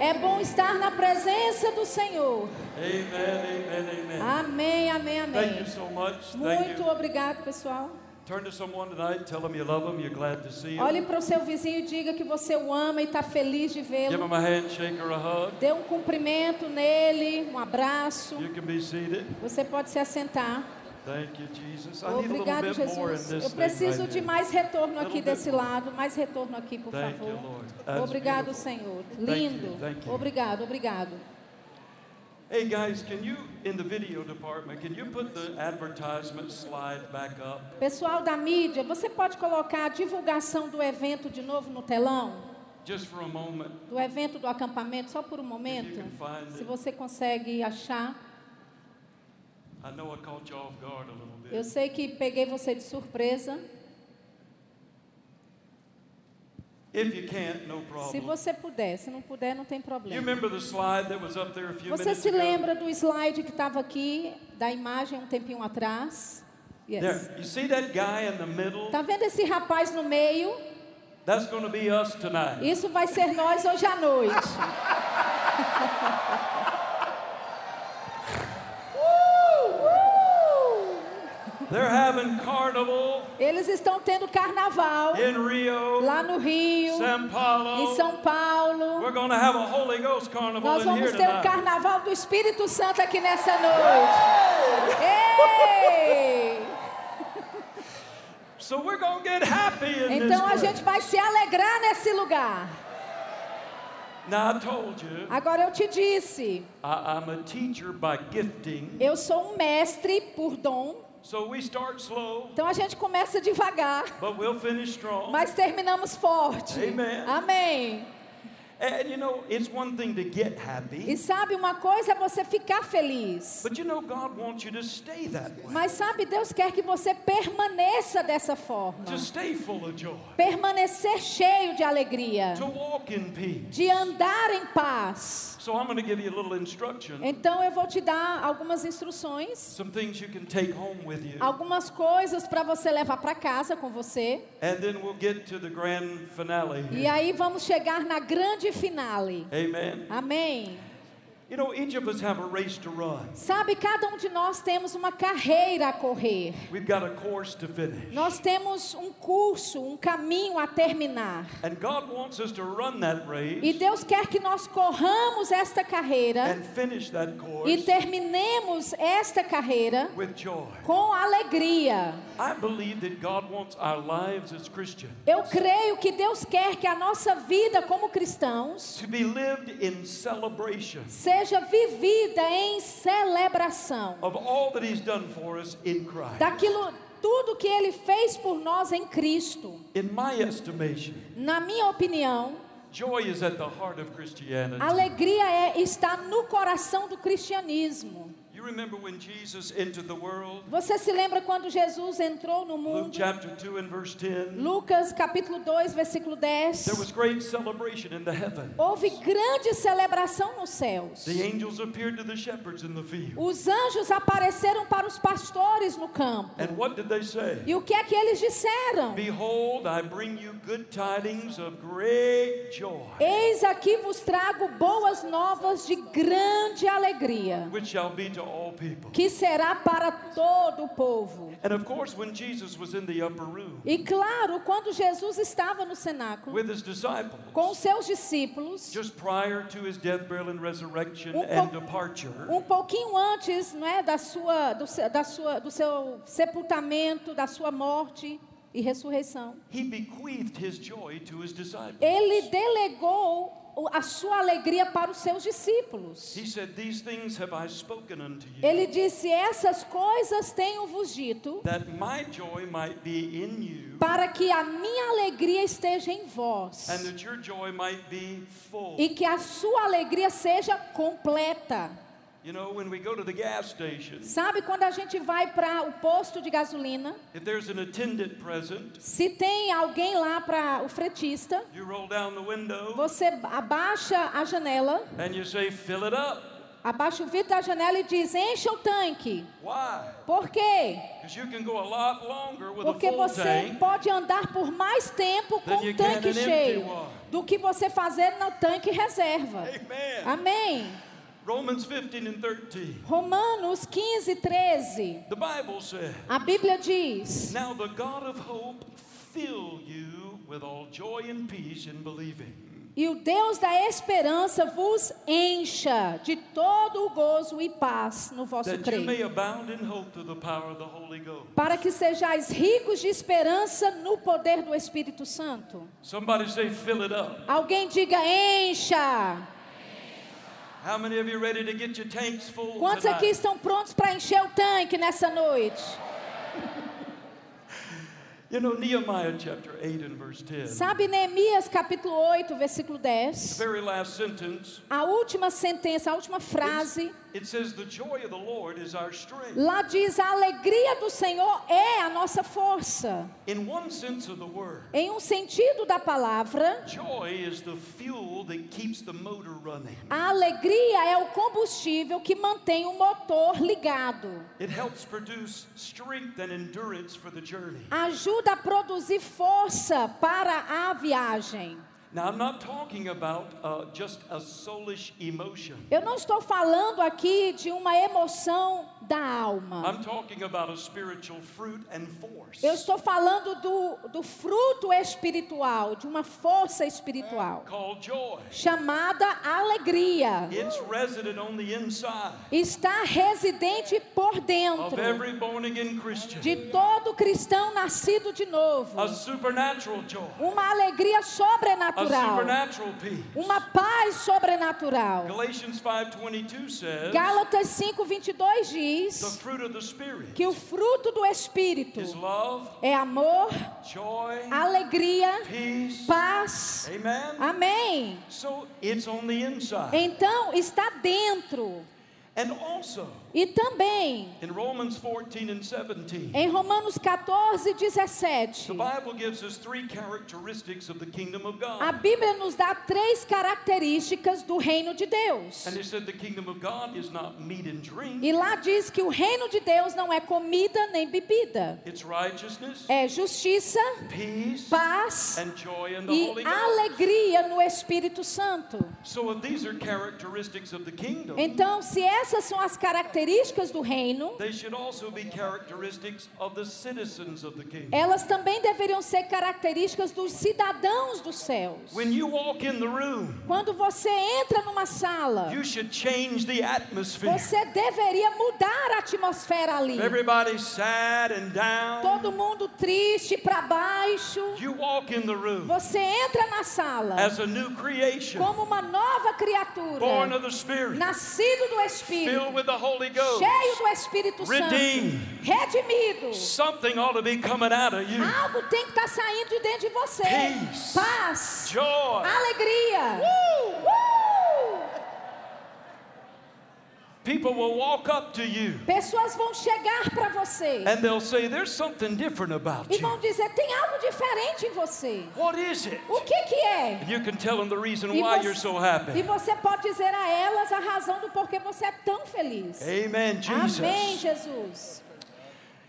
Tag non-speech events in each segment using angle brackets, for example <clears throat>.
É bom estar na presença do Senhor. Amen, amen, amen. Amém, amém, Thank amém. you so Muito obrigado, pessoal. Turn to someone tonight, tell them you love them, you're glad to see Olhe para o seu vizinho e diga que você o ama e está feliz de Give vê-lo. them a handshake or a hug. Dê um cumprimento nele, um abraço. You can be seated. Você pode se assentar. Thank you, Jesus. I need a little Obrigado, Jesus. this Eu preciso de mais retorno aqui desse lado. Mais retorno aqui, por favor. Obrigado. Senhor. Lindo. Obrigado, obrigado. Hey guys, can you, in the video department, can you put the advertisement slide back up? Pessoal da mídia, você pode colocar a divulgação do evento de novo no telão? Just for a moment. Do evento do acampamento, só por um momento? Se você consegue achar. I know I caught you off guard a little bit. Eu sei que peguei você de surpresa. If you can't, no Se você puder, se não puder, não tem You problema. remember the slide that was up there a few Você se lembra do slide que estava aqui, da imagem um tempinho atrás? Yes. There. You see that guy in the middle? Tá vendo esse rapaz no meio? That's going to be us tonight. Isso vai ser nós hoje à noite. <laughs> Eles estão tendo carnaval in Rio, lá no Rio, São Paulo. em São Paulo. We're going to have a Holy Ghost carnival Nós in vamos here ter um tonight. carnaval do Espírito Santo aqui nessa noite. Ei! So we're going to get happy in Então a gente vai se alegrar nesse lugar. Agora eu te disse, I, I'm a teacher by gifting. eu sou um mestre por dom. So we start slow, Então a gente começa devagar, but we'll finish strong. mas terminamos forte. Amen. Amém. And you know, it's one thing to get E happy, sabe, uma coisa é você ficar feliz. but you know, God wants you to stay that way. Mas sabe, Deus quer que você permaneça dessa forma. To stay full of joy, Permanecer cheio de alegria. to walk in peace. De andar em paz. So I'm going to give you a little instruction, Então eu vou te dar algumas instruções. some things you can take home with you, Algumas coisas para você levar para casa com você. and then we'll get to the grand finale. E aí vamos chegar na grande finale. Amen. Amém. Sabe, cada um de nós temos uma carreira a correr. We've got a course to finish. Nós temos um curso, um caminho a terminar. And God wants us to run that E Deus quer que nós corramos esta carreira and finish that e terminemos esta carreira with joy. com alegria. I believe that God wants our lives as Christians Eu creio que Deus quer que a nossa vida como cristãos to seja vivida em celebração of all that He's done for us in Christ. daquilo tudo que ele fez por nós em Cristo. In my estimation, Na minha opinião, joy is at the heart of Christianity. alegria é está no coração do cristianismo. Você se lembra quando Jesus entrou no Luke mundo? chapter 2 and verse 10. Lucas capítulo 2, versículo 10. There was great celebration in the heaven. Houve grande celebração nos céus. The angels appeared to the shepherds in the field. Os anjos apareceram para os pastores no campo. And what did they say? E o que é que eles disseram? Behold, I bring you good tidings of great joy, Eis aqui vos trago boas novas de grande alegria, which shall be to. Que será para todo o povo. And of course, when Jesus was in the upper room E claro, quando Jesus estava no cenáculo with his disciples, com seus discípulos, just prior to his death, burial, and resurrection Um and po- departure, um pouquinho antes, não é, da sua, do, da sua, do seu sepultamento, da sua morte e ressurreição, he bequeathed his joy to his disciples. ele delegou a sua alegria para os seus discípulos. Said, Ele disse: Essas coisas tenho-vos dito, that my joy might be in you, para que a minha alegria esteja em vós e que a sua alegria seja completa. You know, when we go to the gas station, Sabe quando a gente vai para o posto de gasolina? if there's an attendant present, Se tem alguém lá para o fretista, you roll down the window você abaixa a janela and you say, Fill it up. Abaixa o vidro da janela e diz: encha o tanque. Why? Por quê? Because you can go a lot longer with a Porque full você tank pode andar por mais tempo com Then o can tanque an empty cheio one. do que você fazer no tanque reserva. Amen. Amém. Romans 15 and 13. Romanos 15, 13. The Bible says, A Bíblia diz: Now the God of hope fill you with all joy and peace in believing. E o Deus da esperança vos encha de todo o gozo e paz no vosso crer, para que sejais ricos de esperança no poder do Espírito Santo. Somebody say, fill it up. Alguém diga: encha. Quantos aqui estão prontos para encher o tanque nessa noite? <laughs> You know, Nehemiah chapter 8 and verse 10. Sabe Neemias capítulo 8, versículo The 10? very last sentence, A última sentença, a última frase, it says, The joy of the Lord is our strength. lá diz: a alegria do Senhor é a nossa força. In one sense of the word, Em um sentido da palavra, joy is the fuel that keeps the motor running. a alegria é o combustível que mantém o motor ligado. It helps produce strength and endurance for the journey. Ajuda a produzir força para a viagem. Now, I'm not talking about uh, just a soulish emotion. Eu não estou falando aqui de uma emoção da alma. I'm talking about a spiritual fruit and force Eu estou falando do, do fruto espiritual, de uma força espiritual, chamada alegria. Está residente por dentro de todo cristão nascido de novo. Uma alegria sobrenatural, uma paz sobrenatural. Galatians 5:22 says, Gálatas 5:22 "The diz que o fruto do espírito é amor, alegria, peace." paz. Amen. Amém. So it's on the inside. Então está dentro. And also E também in Romans 14 and 17, em Romanos 14, 17, the Bible gives us three characteristics of the kingdom of a God. Bíblia nos dá três características do reino de Deus. And it said the kingdom of God is not meat and drink, E lá diz que o reino de Deus não é comida nem bebida, it's righteousness, é justiça, peace, paz and joy in the e alegria no Espírito Santo. So if these are characteristics of the kingdom, Então, se essas são as características do reino, they should also be characteristics of the citizens of the kingdom. elas também deveriam ser características dos cidadãos dos céus. When you walk in the room, Quando você entra numa sala, you should change the atmosphere. você deveria mudar a atmosfera ali. Everybody's sad and down. Todo mundo triste para baixo. You walk in the room Você entra na sala as a new creation, como uma nova born criatura, of the Spirit, nascido do filled Espírito, with the Holy Ghost, cheio do Espírito Santo, redimido. Something ought to be coming out of you. Algo tem que estar saindo de dentro de você. Peace. Paz, Joy. alegria. Woo! Uh! People will walk up to you Pessoas vão chegar para você and they'll say, There's something different about e you. vão dizer: tem algo diferente em você. What is it? O que que é? And you can tell them the reason E why você- you're so E happy. você pode dizer a elas a razão do porquê você é tão feliz. Amen, Jesus. Amém, Jesus.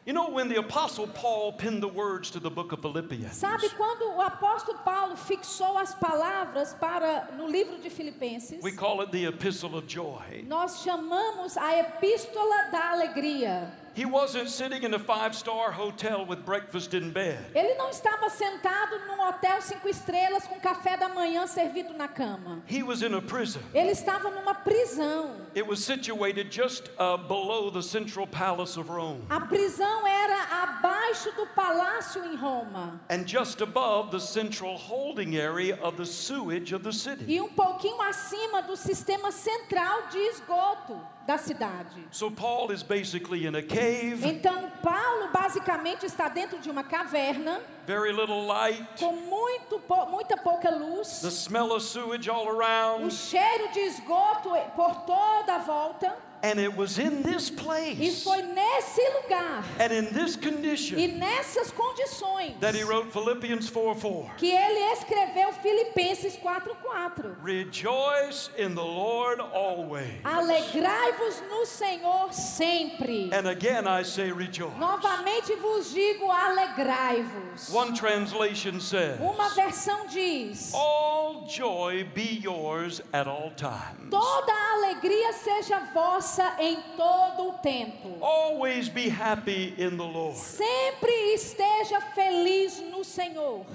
You know, when the Apostle Paul penned the words to the book of Philippians, Sabe quando o apóstolo Paulo fixou as palavras para no livro de Filipenses? we call it the Epistle of Joy. Nós chamamos a epístola da alegria. He wasn't sitting in a five star hotel with breakfast in bed. Ele não estava sentado num hotel cinco estrelas com café da manhã servido na cama. He was in a prison. Ele estava numa prisão. It was situated just uh, below the central palace of Rome A prisão era abaixo do palácio em Roma and just above the central holding area of the sewage of the city. e um pouquinho acima do sistema central de esgoto da cidade. So Paul is basically in a cave, Então Paulo basicamente está dentro de uma caverna very little light, com muito pou- muita pouca the luz, smell of sewage all o around, cheiro de esgoto por toda a volta And it was in this E place foi nesse lugar and in this e condition nessas condições that he wrote Philippians 4 4. que ele escreveu Filipenses 4:4. Rejoice in the Lord always. Alegrai-vos no Senhor sempre. And again I say rejoice. Novamente vos digo, alegrai-vos. One translation says, Uma versão diz: All joy be yours at all times. Toda alegria seja vossa em todo o tempo. Always be happy in the Lord. Sempre esteja feliz no Senhor.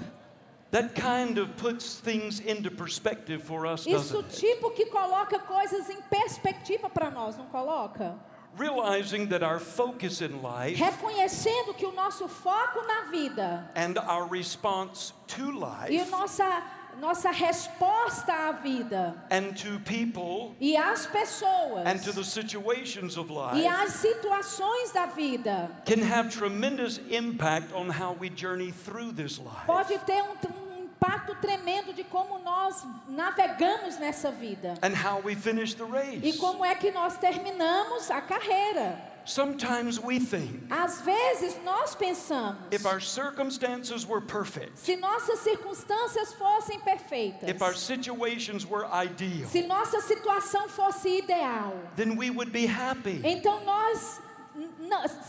That kind of puts things into perspective for us, Isso tipo que coloca coisas em perspectiva para nós, não coloca? Realizing that our focus in life Reconhecendo que o nosso foco na vida and our response to e life nossa nossa resposta à vida. People e às pessoas. and to the situations of e life às situações da vida. can have tremendous impact on how we journey through this life. pode ter um, um impacto tremendo de como nós navegamos nessa vida. And how we finish the e como é que nós terminamos a carreira. Sometimes we think Às vezes nós pensamos, if our circumstances were perfect, se nossas circunstâncias fossem perfeitas, if our situations were ideal, se nossa situação fosse ideal, then we would be happy. então nós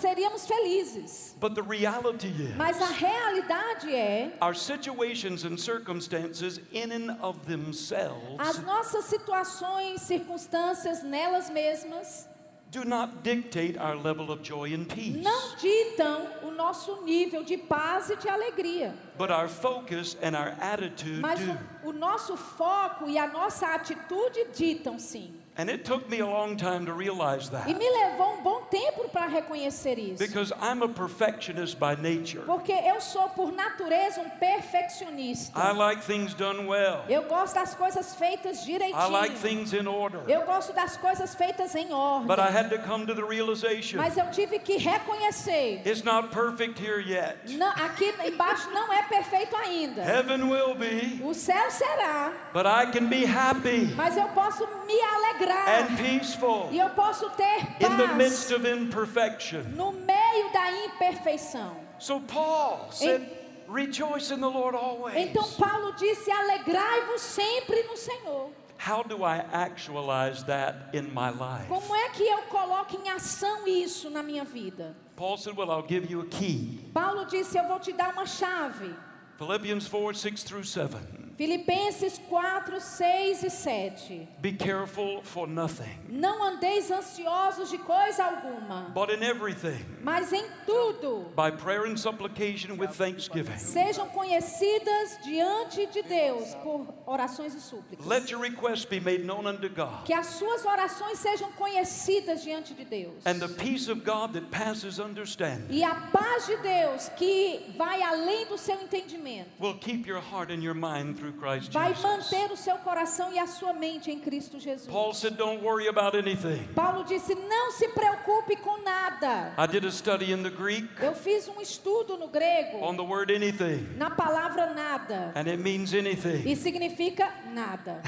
seríamos felizes. But the reality is, Mas a realidade é, our situations and circumstances, in and of themselves, as nossas situações, circunstâncias nelas mesmas, do not dictate our level of joy and peace. não ditam o nosso nível de paz e de alegria. But our focus and our attitude Mas do. o, o nosso foco e a nossa atitude ditam sim. And it took me a long time to realize E that. me levou um bom tempo para reconhecer isso. Because I'm a perfectionist by nature. Porque eu sou, por natureza, um perfeccionista. I like things done well. Eu gosto das coisas feitas direitinho. I like things in order. Eu gosto das coisas feitas em ordem. But I had to come to the realization Mas eu tive que reconhecer. it's not perfect here yet. Não, aqui embaixo não é perfeito ainda. Heaven will be, O céu será, but I can be happy mas eu posso me alegrar. And peaceful E eu posso ter in the midst paz of imperfection. no meio da imperfeição. So Paul said, Rejoice in the Lord always. Então Paulo disse: Alegrai-vos sempre no Senhor. How do I actualize that in my life? Como é que eu coloco em ação isso na minha vida? Paul said, Well, I'll give you a key. Paulo disse: Eu vou te dar uma chave. Philippians 4 6 through 7. Filipenses 4, 6 e 7. Be careful for nothing, Não andeis ansiosos de coisa alguma, but in everything, mas em tudo by prayer and supplication with thanksgiving. sejam conhecidas diante de Deus por orações e súplicas. Let your requests be made known unto God. Que as suas orações sejam conhecidas diante de Deus. And the peace of God that passes understanding E a paz de Deus, que vai além do seu entendimento, will keep your heart and your mind through vai manter o seu coração e a sua mente em Cristo Jesus. Paul said, Don't worry about anything. Paulo disse: Não se preocupe com nada. I did a study in the Greek Eu fiz um estudo no grego on the word anything, na palavra nada and it means anything. e significa nada.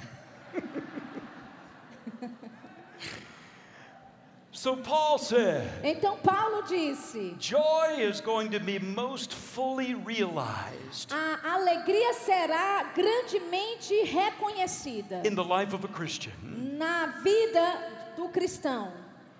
<laughs> So Paul said, Então Paulo disse: Joy is going to be most fully realized A alegria será grandemente reconhecida in the life of a Christian na vida do cristão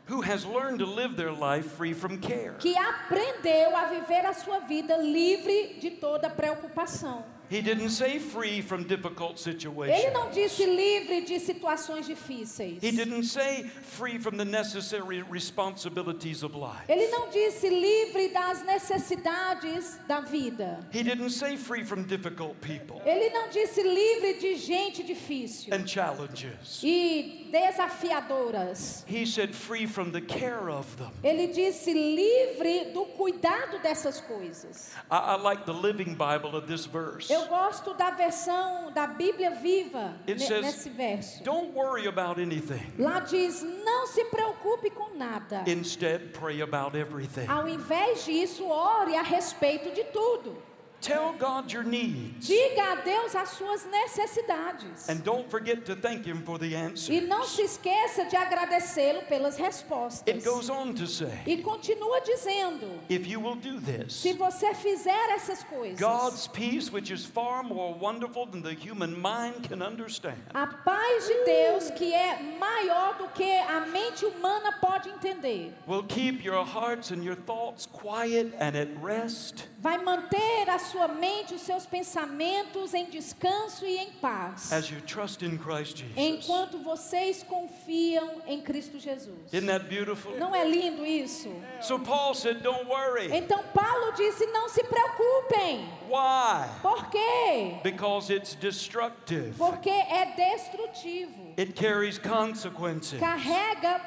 who has learned to live their life free from care. que aprendeu a viver a sua vida livre de toda preocupação. He didn't say free from difficult Ele situations. não disse livre de situações difíceis. He didn't say free from the necessary responsibilities of life. Ele não disse livre das necessidades da vida. He didn't say free from difficult people Ele não disse livre de gente difícil and challenges. e desafiadoras. He said free from the care of them. Ele disse livre do cuidado dessas coisas. I, I like the Living Bible of this verse. Eu gosto da versão da Bíblia viva It says- nesse verso. Don't worry about anything. Lá diz: não se preocupe com nada. Instead, pray about everything. Ao invés disso, ore a respeito de tudo. Tell God your needs. Diga a Deus as suas necessidades. And don't forget to thank Him for the answer. E não se esqueça de agradecê-lo pelas It respostas. goes on to say, E continua dizendo: if you will do this, se você fizer essas coisas, God's peace, which is far more wonderful than the human mind can understand, a paz de Deus, que é maior do que a mente humana pode entender, will keep your hearts and your thoughts quiet and at rest vai manter a sua mente, os seus pensamentos em descanso e em paz, as you trust in Christ Jesus. enquanto vocês confiam em Cristo Jesus. Isn't that beautiful? Não é lindo isso? So Paul said, Don't worry. Então Paulo disse: não se preocupem. Why? Por quê? Because it's destructive, Porque é destrutivo. it carries consequences, Carrega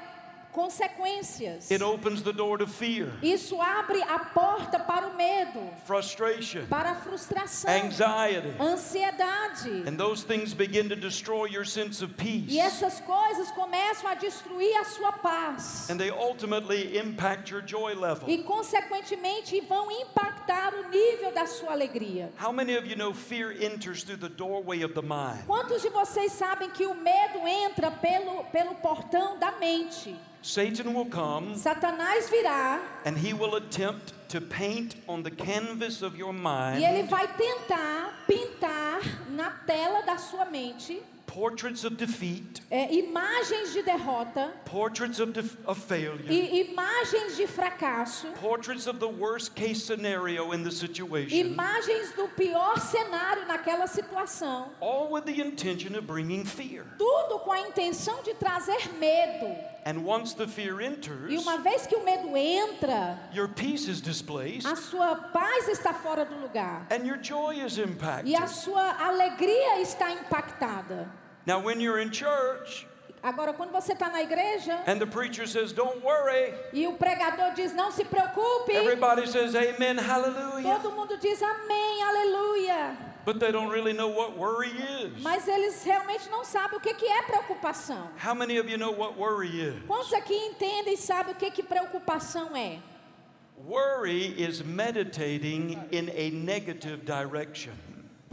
consequências. it opens the door to fear, Isso abre a porta para o medo, frustration, para a frustração, anxiety. ansiedade. And those things begin to destroy your sense of peace. E essas coisas começam a destruir a sua paz. And they ultimately impact your joy level. E, consequentemente, vão impactar o nível da sua alegria. How many of you know fear enters through the doorway of the mind? Quantos de vocês sabem que o medo entra pelo, pelo portão da mente? Satan will come Satanás virá and he will attempt to paint on the canvas of your e ele mind vai tentar pintar na tela da sua mente portraits of defeat, é, imagens de derrota portraits of, def- of failure, e imagens de fracasso, portraits of the worst case scenario in the situation, imagens do pior cenário naquela situação. all with the intention of bringing fear. Tudo com a intenção de trazer medo. And once the fear E enters, uma vez que o medo entra, your peace is displaced a sua paz está fora do lugar. and your joy is E impacted. a sua alegria está impactada. Now, when you're in church Agora, quando você está na igreja and the preacher says, Don't worry, e o pregador diz: Não se preocupe, everybody says, Amen, hallelujah. todo mundo diz amém, aleluia. But they don't really know what worry is. Mas eles realmente não sabem o que que é preocupação. How many of you know what worry is? Quantos aqui entendem e sabem o que que preocupação é? Worry is meditating in a negative direction,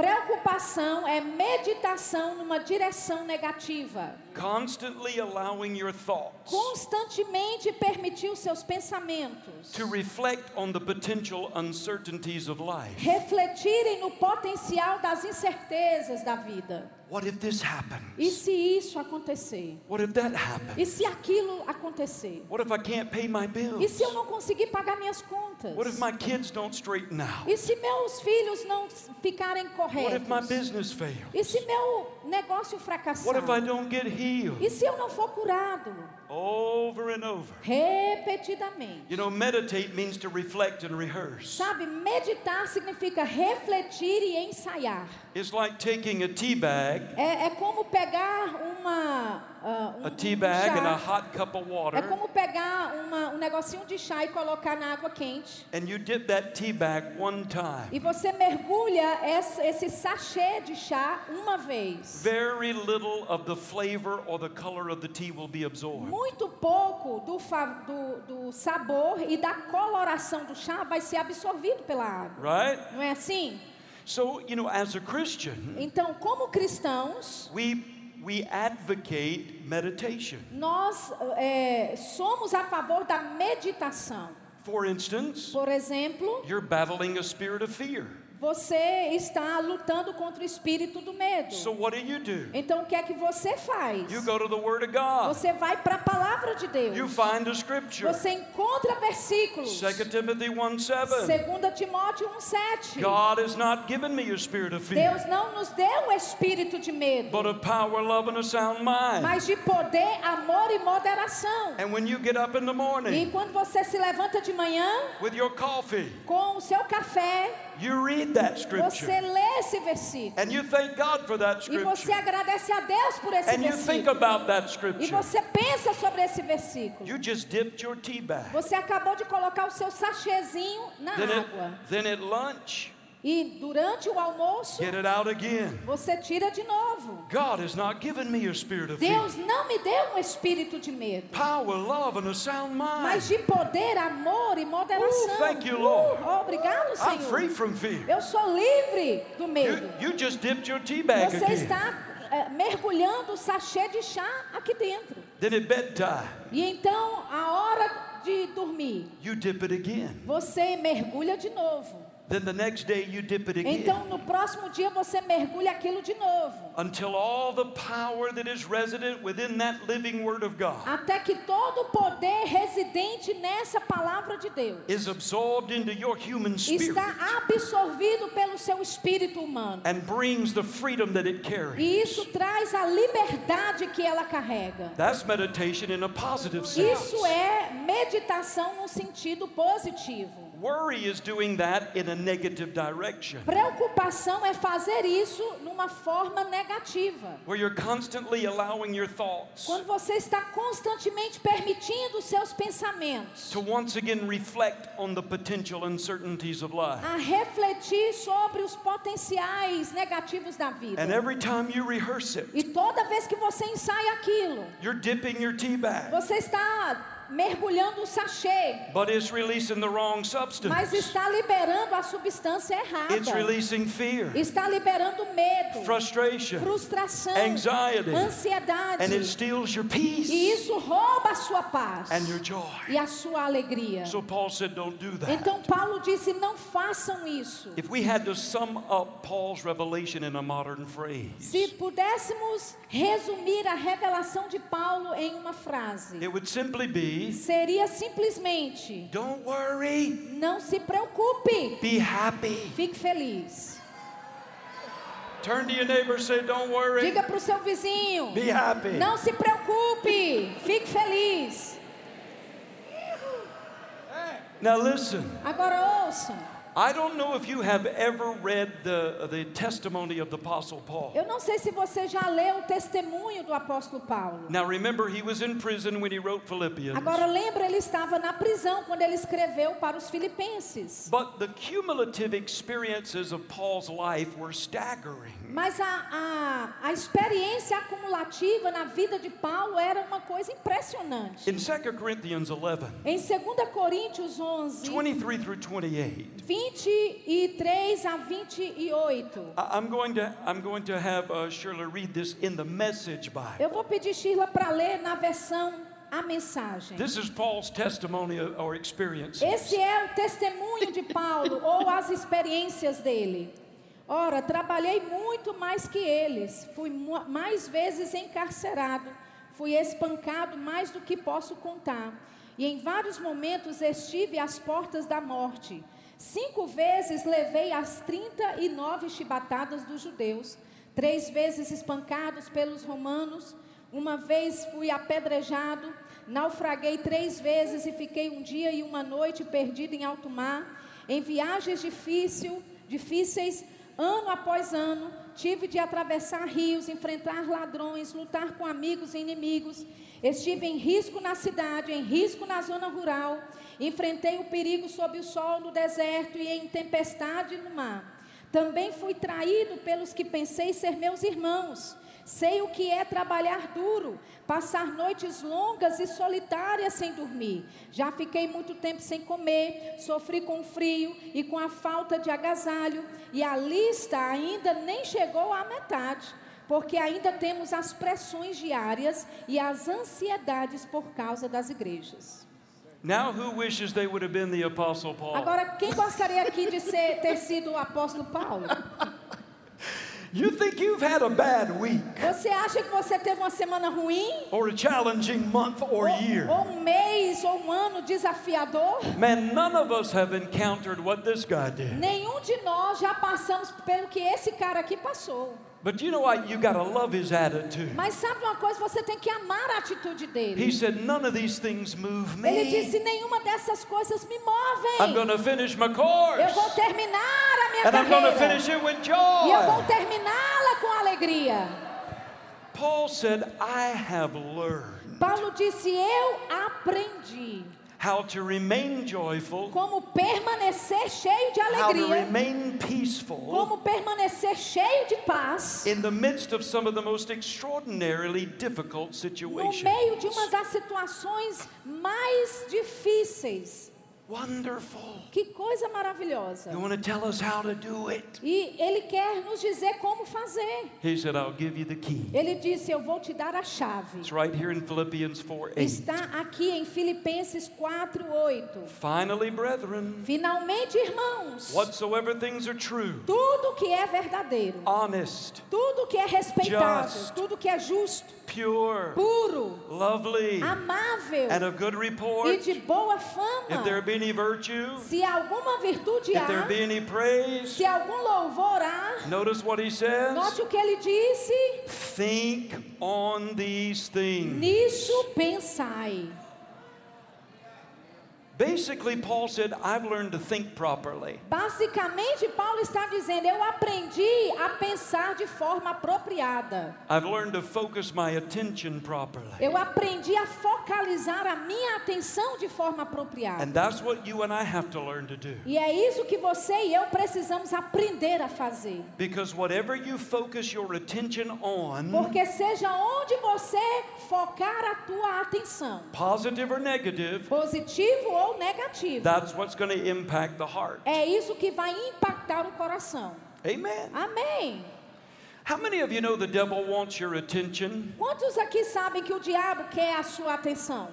Preocupação é meditação numa direção negativa. Constantly allowing your thoughts Constantemente permitir os seus pensamentos to reflect on the potential uncertainties of life. refletirem no potencial das incertezas da vida. What if this happens? E se isso acontecer? What if that happens? E se aquilo acontecer? What if I can't pay my E se eu bills? não conseguir pagar minhas contas? What if my kids don't straighten out? E se meus filhos não ficarem What if my corretos? business fails? E se meu negócio fracassar? What if I don't get healed? E se eu não for curado? Over and over. Repetidamente. You know, meditate means to reflect and rehearse. Sabe, meditar significa refletir e ensaiar. It's like taking a tea bag, É, é como pegar uma. ah, um, a tea um bag and a hot cup of water. É como pegar uma, um negocinho de chá e colocar na água quente. and you dip that tea bag one time. E você mergulha esse, esse sachê de chá uma vez. Very little of the flavor or the color of the tea will be absorbed. Muito pouco do, do, do sabor e da coloração do chá vai ser absorvido pela água. Right? Não é assim? So, you know, as a Christian, Então, como cristãos, we we advocate meditation. nós é, somos a favor da meditação. For instance, Por exemplo, you're battling a spirit of fear. Você está lutando contra o espírito do medo. So what do you do? Então, o que é que você faz? You go to the Word of God. Você vai para a palavra de Deus. You find a scripture. Você encontra versículos. 2 Timothy 1 7. 2 Timóteo 1,7. God has not given me a spirit of fear, Deus não nos deu o espírito de medo, but of power, love, and a sound mind. mas de poder, amor e moderação. And when you get up in the E morning quando você se levanta de manhã with your coffee, com o seu café, you read that você scripture lê esse versículo. and you thank God for that E você scripture. agradece a Deus por esse And you think versículo. about that E scripture. você pensa sobre esse versículo. You just dipped your tea bag. Você acabou de colocar o seu sachêzinho na Then água. at, then at lunch, E durante o almoço, get it out again. você tira de novo. God has not given me a spirit of fear, Deus não me deu um espírito de medo, power, love, and a sound mas mind. de poder, amor e moderação. Oh, thank you, Lord. Uh, obrigado, I'm free Senhor. from fear. Eu sou livre do You, medo. you just dipped your tea bag Você again. está eh, mergulhando o sachê de chá aqui dentro. Then at bedtime, E então, a hora de dormir, you dip it again. você mergulha de novo. Then the next day, you dip it again. Então, no próximo dia, você mergulha aquilo de novo. Until all the power that is resident within that living Word of God Até que todo o poder residente nessa palavra de Deus is absorbed into your human spirit está absorvido pelo seu espírito humano. and brings the freedom that it carries. E isso traz a liberdade que ela carrega. That's meditation in a positive sense. Isso é meditação no sentido positivo. Worry is doing that in a negative direction, Preocupação é fazer isso numa forma negativa. where you're constantly allowing your thoughts Quando você está constantemente permitindo seus pensamentos to once again reflect on the potential uncertainties of life. a refletir sobre os potenciais negativos da vida. And every time you rehearse it, E toda vez que você ensaia aquilo, you're dipping your tea bag, você está mergulhando o sachê, but it's releasing the wrong mas substance. está liberando a substância It's errada. releasing fear, Está liberando medo, frustration, frustração, anxiety, ansiedade. and it steals your peace E isso rouba a sua paz and your joy. e a sua alegria. So Paul said, Don't do that. Então Paulo disse: não façam isso. If we had to sum up Paul's revelation in a modern phrase, Se pudéssemos resumir a revelação de Paulo em uma frase, it would simply be seria simplesmente: Don't worry, não se preocupe, be happy. fique feliz. Turn to your neighbor and say, Don't worry, Diga para o seu vizinho: be happy. não se preocupe, fique feliz. Now listen, Agora ouçam. I don't know if you have ever read the, the testimony of the Apostle Paul. Eu não sei se você já leu o testemunho do apóstolo Paulo. Now remember, he was in prison when he wrote Philippians. Agora lembra, ele estava na prisão quando ele escreveu para os filipenses. But the cumulative experiences of Paul's life were staggering. Mas a, a, a experiência acumulativa na vida de Paulo era uma coisa impressionante. In 2 Corinthians 11, Em 2 Coríntios 11, 23 through 28, 23 a 28. I- I'm going to, I'm going to have uh, Shirley read this in the Message Bible. Eu vou pedir Sheila para ler na versão a mensagem. This is Paul's testimony or experience. Esse é o testemunho de Paulo <laughs> ou as experiências dele. Ora, trabalhei muito mais que eles, fui mais vezes encarcerado, fui espancado mais do que posso contar, e em vários momentos estive às portas da morte. Cinco vezes levei as 39 chibatadas dos judeus, três vezes espancados pelos romanos, uma vez fui apedrejado, naufraguei três vezes e fiquei um dia e uma noite perdido em alto mar, em viagens difícil, difíceis, ano após ano, tive de atravessar rios, enfrentar ladrões, lutar com amigos e inimigos. Estive em risco na cidade, em risco na zona rural. Enfrentei o perigo sob o sol no deserto e em tempestade no mar. Também fui traído pelos que pensei ser meus irmãos. Sei o que é trabalhar duro, passar noites longas e solitárias sem dormir. Já fiquei muito tempo sem comer, sofri com frio e com a falta de agasalho, e a lista ainda nem chegou à metade, porque ainda temos as pressões diárias e as ansiedades por causa das igrejas. Now, who wishes they would have been the Apostle Paul? Agora, quem gostaria aqui de ser, ter sido o apóstolo Paulo? You think you've had a bad week, Você acha que você teve uma semana ruim? or a challenging month or Ou, year? ou um mês ou um ano desafiador? Man, none of us have encountered what this guy did. Nenhum de nós já passamos pelo que esse cara aqui passou. But you know what? You got to love his attitude. Mas sabe uma coisa? Você tem que amar a atitude He dele. said, None of these things move Ele me. disse: nenhuma dessas coisas me I'm movem. going to finish my Eu course, vou terminar a minha and I'm going to carreira. finish it with E eu vou joy. terminá-la com alegria. Paul said, I have learned Paulo disse: Eu aprendi how to remain joyful, como permanecer cheio de alegria, how to remain peaceful como permanecer cheio de paz in the midst of some of the most extraordinarily difficult situations. no meio de uma das situações mais difíceis. Wonderful. Que coisa maravilhosa. You want to tell us how to do it? E ele quer nos dizer como fazer. He said, I'll give you the key. Ele disse: Eu vou te dar a chave. It's right here in Philippians 4 8. Está aqui em Filipenses 4, 8. Finally, brethren, Finalmente, irmãos, whatsoever things are true, tudo que é verdadeiro, honest, tudo que é respeitado, Just. tudo que é justo, pure, puro, lovely, amável and of good e report, de boa if there fama. be any virtue, Se alguma virtude if there be há, any praise, se algum louvor há, notice what he says. note o que ele disse: Think on these things. nisso pensai. Basically, Paul said, I've learned to think properly. Basicamente, Paulo está dizendo: eu aprendi a pensar de forma apropriada. I've learned to focus my attention properly. Eu aprendi a focalizar a minha atenção de forma apropriada. And that's what you and I have to learn to do. E é isso que você e eu precisamos aprender a fazer. Because whatever you focus your attention on, Porque seja onde você focar a tua atenção, positive or negative, positivo ou negativo, that's what's going to impact the heart. é isso que vai impactar o coração. Amen. Amém. How many of you know the devil wants your attention? Quantos aqui sabem que o diabo quer a sua atenção?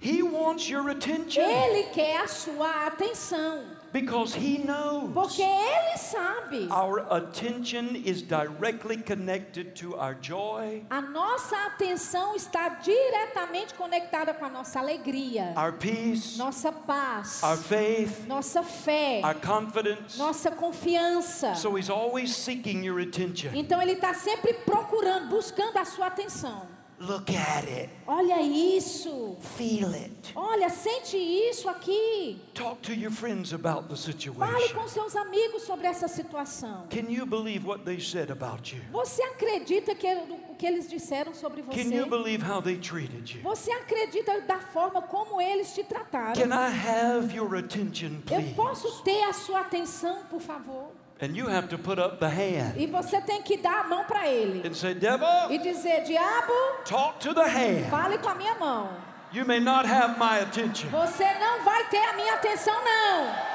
He wants your attention Ele quer a sua atenção, because he knows porque ele sabe. our attention is directly connected to our joy, A nossa atenção está diretamente conectada com a nossa alegria, our peace, nossa paz, our faith, nossa fé, our confidence. nossa confiança. So he's always seeking your attention. Então ele está sempre procurando, buscando a sua atenção. Look at it, Olha isso, feel it. olha, sente isso aqui. Talk to your friends about the Fale situation. com seus amigos sobre essa situação. Can you believe what they said about you? Você acredita que o que eles disseram sobre Can you você? believe how they treated you? Você acredita da forma como eles te trataram? Can I have your attention, Eu please? posso ter a sua atenção, por favor? And you have to put up the hand E você tem que dar a mão para ele and say, Devil, e dizer: Diabo, talk to the hand. fale com a minha mão. You may not have my attention. Você não vai ter a minha atenção, não.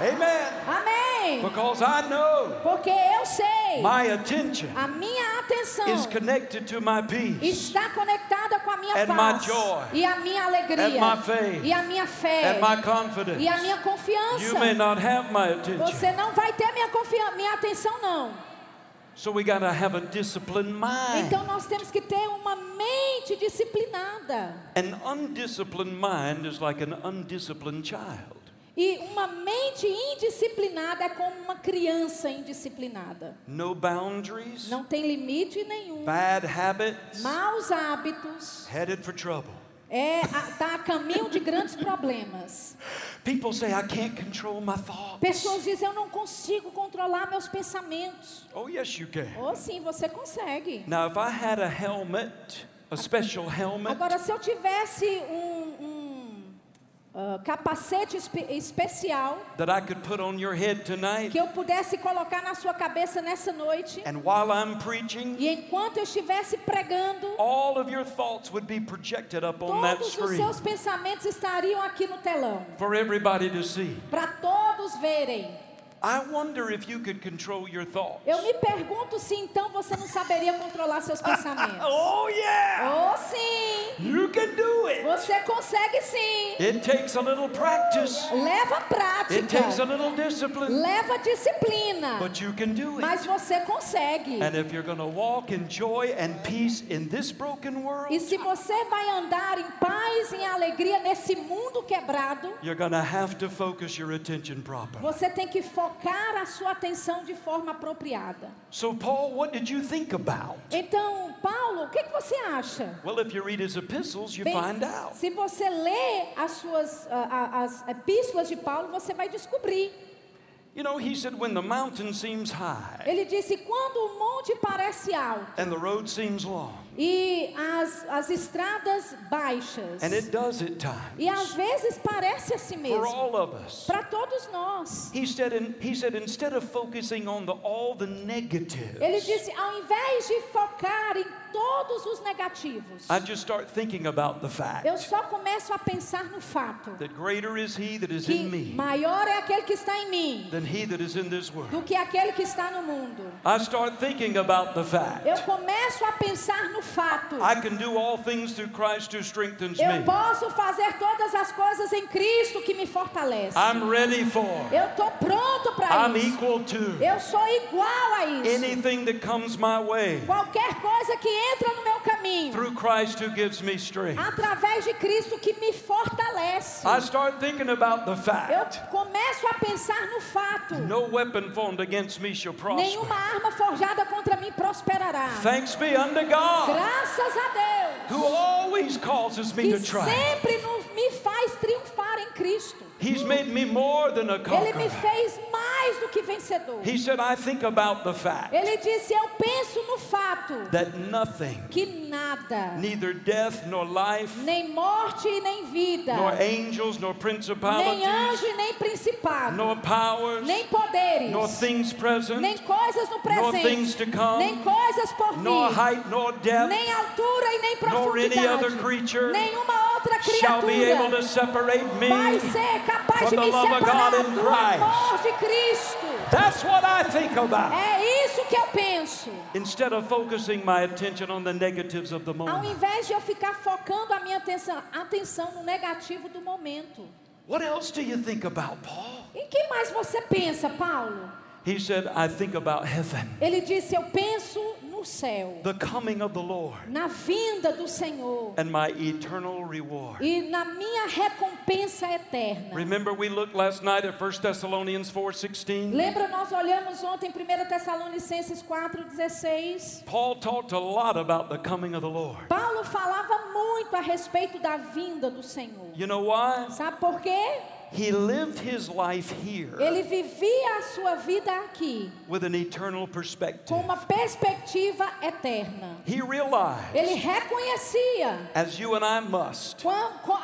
Amen. Amém. Because I know Porque eu sei, my attention a minha atenção is connected to my peace está conectada com a minha And my paz joy. e a minha alegria And my faith. e a minha fé and my confidence. e a minha You confiança. may not have my attention. Você não vai ter minha minha atenção não. So we got to have a disciplined mind. Então nós temos que ter uma mente disciplinada. An undisciplined mind is like an undisciplined child. E uma mente indisciplinada é como uma criança indisciplinada. No boundaries, Não tem limite nenhum. bad habits, Maus hábitos. headed for trouble. É, está a caminho de grandes problemas. People say, I can't control my thoughts. Pessoas dizem, eu não consigo controlar meus pensamentos. Oh, yes, you can. Ou sim, você consegue. Now, if I had a helmet, a special helmet, Agora, se eu tivesse um, um, ah, capacete espe- especial that I could put on your head tonight, que eu pudesse colocar na sua cabeça nessa noite, and while I'm preaching, e enquanto eu estivesse pregando, all of your thoughts would be projected up on that todos os seus pensamentos estariam aqui no telão, for everybody to see. para todos verem. I wonder if you could control your thoughts. Eu me pergunto se então você não saberia controlar seus pensamentos. <laughs> Oh, yeah! Oh, sim! You can do it. Você consegue sim! It takes a little practice, Leva it takes a prática, little discipline, leva disciplina, but you can do mas it. você consegue. And if you're going to walk in joy and peace in this broken world, E se você vai andar em paz e em alegria nesse mundo quebrado, you're going to have to focus your attention properly. você tem que focar a sua atenção de forma apropriada. So, Paul, what did you think about? Então, Paulo, o que, que você acha? Well, if you read his epistles, you Bem, find out. se você lê as suas ah, as epístolas de Paulo, você vai descobrir. You know, he said, when the mountain seems high Ele disse: quando o monte parece alto and the road seems long, e as, as estradas baixas, and it does at e às times vezes parece assim for mesmo, all of us. para todos nós. He said, in, he said, instead of focusing on the, all the negatives, Ele disse: ao invés de focar em todos os negativos, I just start thinking about the fact eu só começo a pensar no fato that greater is he that is que in me maior é aquele que está em mim than he that is in this do world. que aquele que está no mundo. I start thinking about the fact Eu começo a pensar no fato. I can do all things through Christ who strengthens Eu me. posso fazer todas as coisas em Cristo que me fortalece. I'm ready for, Eu estou pronto para I'm isso. equal to Eu sou igual a isso. anything that comes my way Qualquer coisa que entra no meu caminho, through Christ who gives me strength. através de Cristo que me fortalece. I start thinking about the Eu fact começo a pensar no fato. no weapon formed against me shall prosper. Nenhuma arma forjada contra mim prosperará. Thanks be unto God Graças a Deus. who always causes me Que to triumph. sempre me faz triunfar em Cristo. He's made me more than a Ele me conqueror. fez mais do que vencedor. He said, I think about the fact Ele disse: Eu penso no fato that nothing, que nada, neither death nor life, nem morte e nem vida, nor angels, nor nem principalities, anjo e nem principado, nor powers, nem poderes, nor things present, nem coisas no nor things presente, to come, nem coisas por nor vir, height nor depth nem altura e nem nor any other profundidade, creature nenhuma outra shall be able to criatura separate me. vai ser capaz de the me love of separar God in do Christ. amor de Cristo. That's what I think about. É isso que eu penso. Instead of focusing my attention on the negatives of the Ao moment. invés de eu ficar focando a minha atenção, atenção no negativo do momento. What else do you think about, Paul? Em que mais você pensa, Paulo? He said, I think about heaven, Ele disse: Eu penso no céu, the coming of the Lord, na vinda do Senhor and my eternal reward. e na minha recompensa eterna. Remember, we looked last night at 1 Thessalonians 4:16. Lembra, nós olhamos ontem 1 Tessalonicenses 4,16. Paul talked a lot about the coming of the Lord. Paulo falava muito a respeito da vinda do Senhor. You know why? Sabe por quê? He lived his life here Ele vivia a sua vida aqui with an eternal com perspective. uma perspectiva eterna. He realized, Ele reconhecia, as you and I must,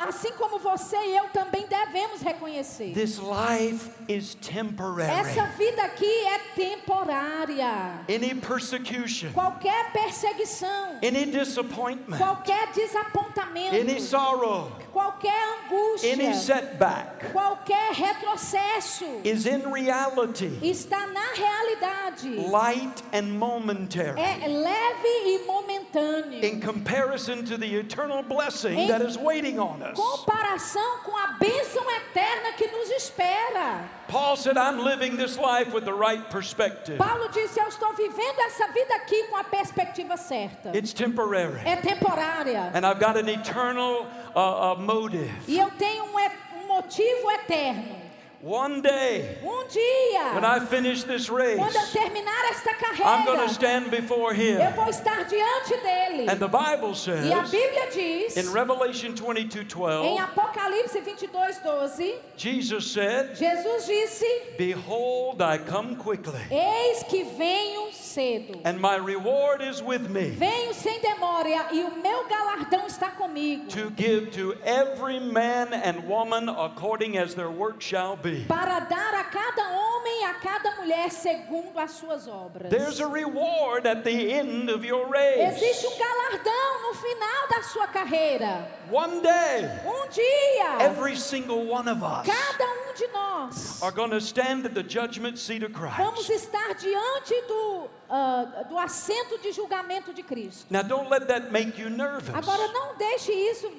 assim como você e eu também devemos reconhecer. this life is temporary. Essa vida aqui é temporária. Any persecution, Qualquer perseguição, any disappointment, qualquer desapontamento, any sorrow, qualquer angústia, any setback qualquer retrocesso is in reality está na realidade. light and momentary É leve e momentâneo. in comparison to the eternal blessing Em that is waiting on us. comparação com a bênção eterna que nos espera. Paul said, I'm living this life with the right perspective. Paulo disse: Eu estou vivendo essa vida aqui com a perspectiva certa. It's temporary. É temporária. And I've got an eternal uh, uh, motive. E eu tenho um, um motivo eterno. One day, Um dia, when I finish this race, quando eu terminar esta I'm going to stand before eu him. vou estar diante dele. And the Bible E a says Bíblia diz, in Revelation em 22:12, Apocalipse 22, 12, Jesus said, Jesus disse: Behold, I come quickly, Eis que venho cedo. and my reward is with me Venho sem demora e o meu galardão está comigo. to give to every man and woman according as their work shall be. Para dar a cada homem e a cada mulher segundo as suas obras. There's a reward at the end of your race. Existe um galardão no final da sua carreira. One day, Um dia, every single one of us cada um de nós are going to stand at the judgment seat of vamos Christ. estar diante do, ah, do assento de julgamento de Cristo. Now, don't let that make you nervous. Agora, não deixe isso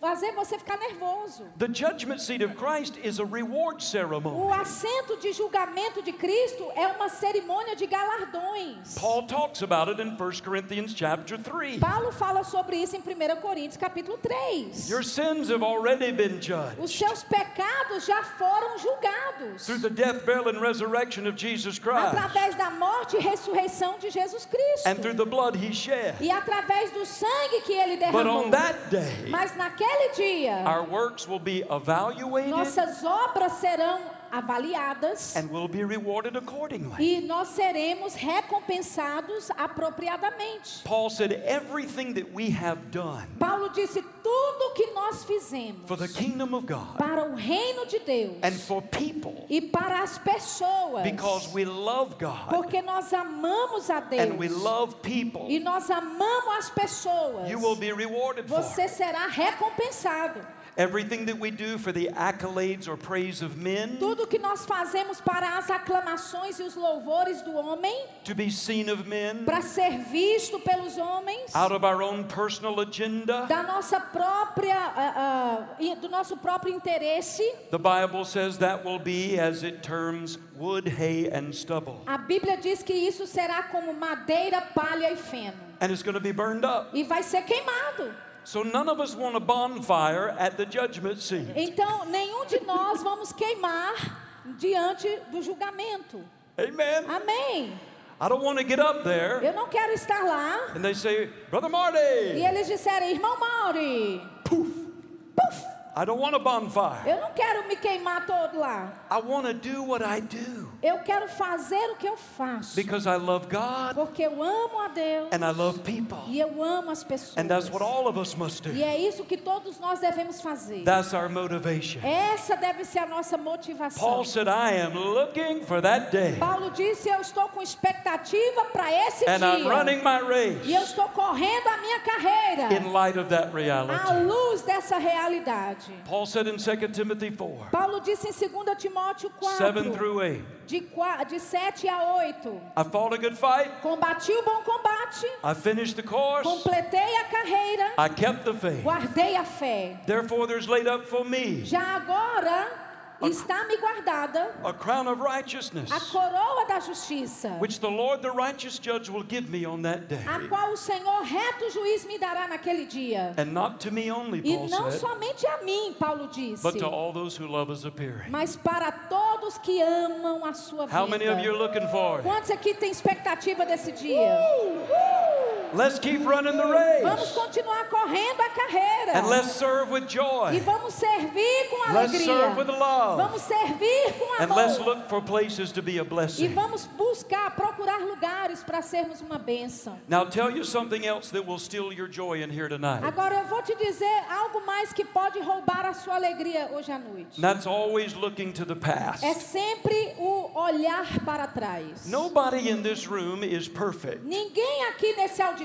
fazer você ficar nervoso. The judgment seat of Christ is a reward ceremony. O assento de julgamento de Cristo é uma cerimônia de galardões. Paul talks about it in 1 Corinthians chapter 3. Paulo fala sobre isso em 1 Coríntios capítulo 3. Your sins have already been judged Os seus pecados já foram julgados through the death, burial, and resurrection of Jesus Christ, através da morte e ressurreição de Jesus Cristo and through the blood he shed. e através do sangue que ele But derramou. on that day, Mas naquele dia, our works will be evaluated. nossas obras serão avaliadas and will be rewarded accordingly. e nós seremos recompensados apropriadamente. Paul said, Everything that we have done Paulo disse: tudo que nós fizemos for the kingdom of God para o reino de Deus and for people e para as pessoas, because we love God porque nós amamos a and we Deus love people, e nós amamos as pessoas, you will be rewarded for você it. será recompensado. Everything that we do for the accolades or praise of men, Tudo que nós fazemos para as aclamações e os louvores do homem, to be seen of men, para ser visto pelos homens, out of our own personal agenda, da nossa própria, ah, e- do nosso próprio interesse. the Bible says that will be, as it terms, wood, hay, and stubble. A Bíblia diz que isso será como madeira, palha e feno. And it's going to be burned up. E vai ser queimado. So none of us want a bonfire at the judgment seat. Então, nenhum de nós vamos queimar diante do julgamento. Amen. Amém. I don't want to get up there Eu não quero estar lá. and they say, Brother E Marty, eles disserem, irmão Mauri, I don't want a bonfire. eu não quero me queimar todo lá. I want to do what I do Eu quero fazer o que eu faço. because I love God Porque eu amo a Deus. and I love people. E eu amo as pessoas. And that's what all of us must E do. é isso que todos nós devemos fazer. That's our motivation. Essa deve ser a nossa motivação. Paul said, I am looking for that day Paulo disse: Eu estou com expectativa para esse and I'm dia. running my E eu race estou correndo a minha carreira in light of that à reality. luz dessa realidade. Paul said in 2 Timothy 4 Paulo disse em 2 Timóteo 7 4, through 8, de, de 7 a 8. I fought a good fight, Combati o bom combate, I finished the course, completei a carreira, I kept the faith. guardei a fé. Therefore, there's laid up for me Já agora está me guardada a crown of righteousness, a coroa da justiça, which the Lord, the righteous judge, will give me on that day. a qual o Senhor reto juiz me dará naquele dia. And not to me only, E Paul não said, somente a mim, Paulo disse, but to all those who love his appearing. mas para todos que amam a sua How many of you are vida. looking for? Quantos aqui têm expectativa desse dia? Let's keep running the Vamos race continuar correndo a carreira. and let's serve with E joy. vamos servir com Let's alegria. serve with love Vamos servir com and let's amor. look for places to be a E blessing. vamos buscar, procurar lugares para sermos uma bênção. Now, tell you something else that will steal your joy in here tonight. Agora eu vou te dizer algo mais que pode roubar a sua alegria hoje à noite. That's always looking to the past. É sempre o olhar para trás. Nobody in this room is perfect. Ninguém aqui nesse auditório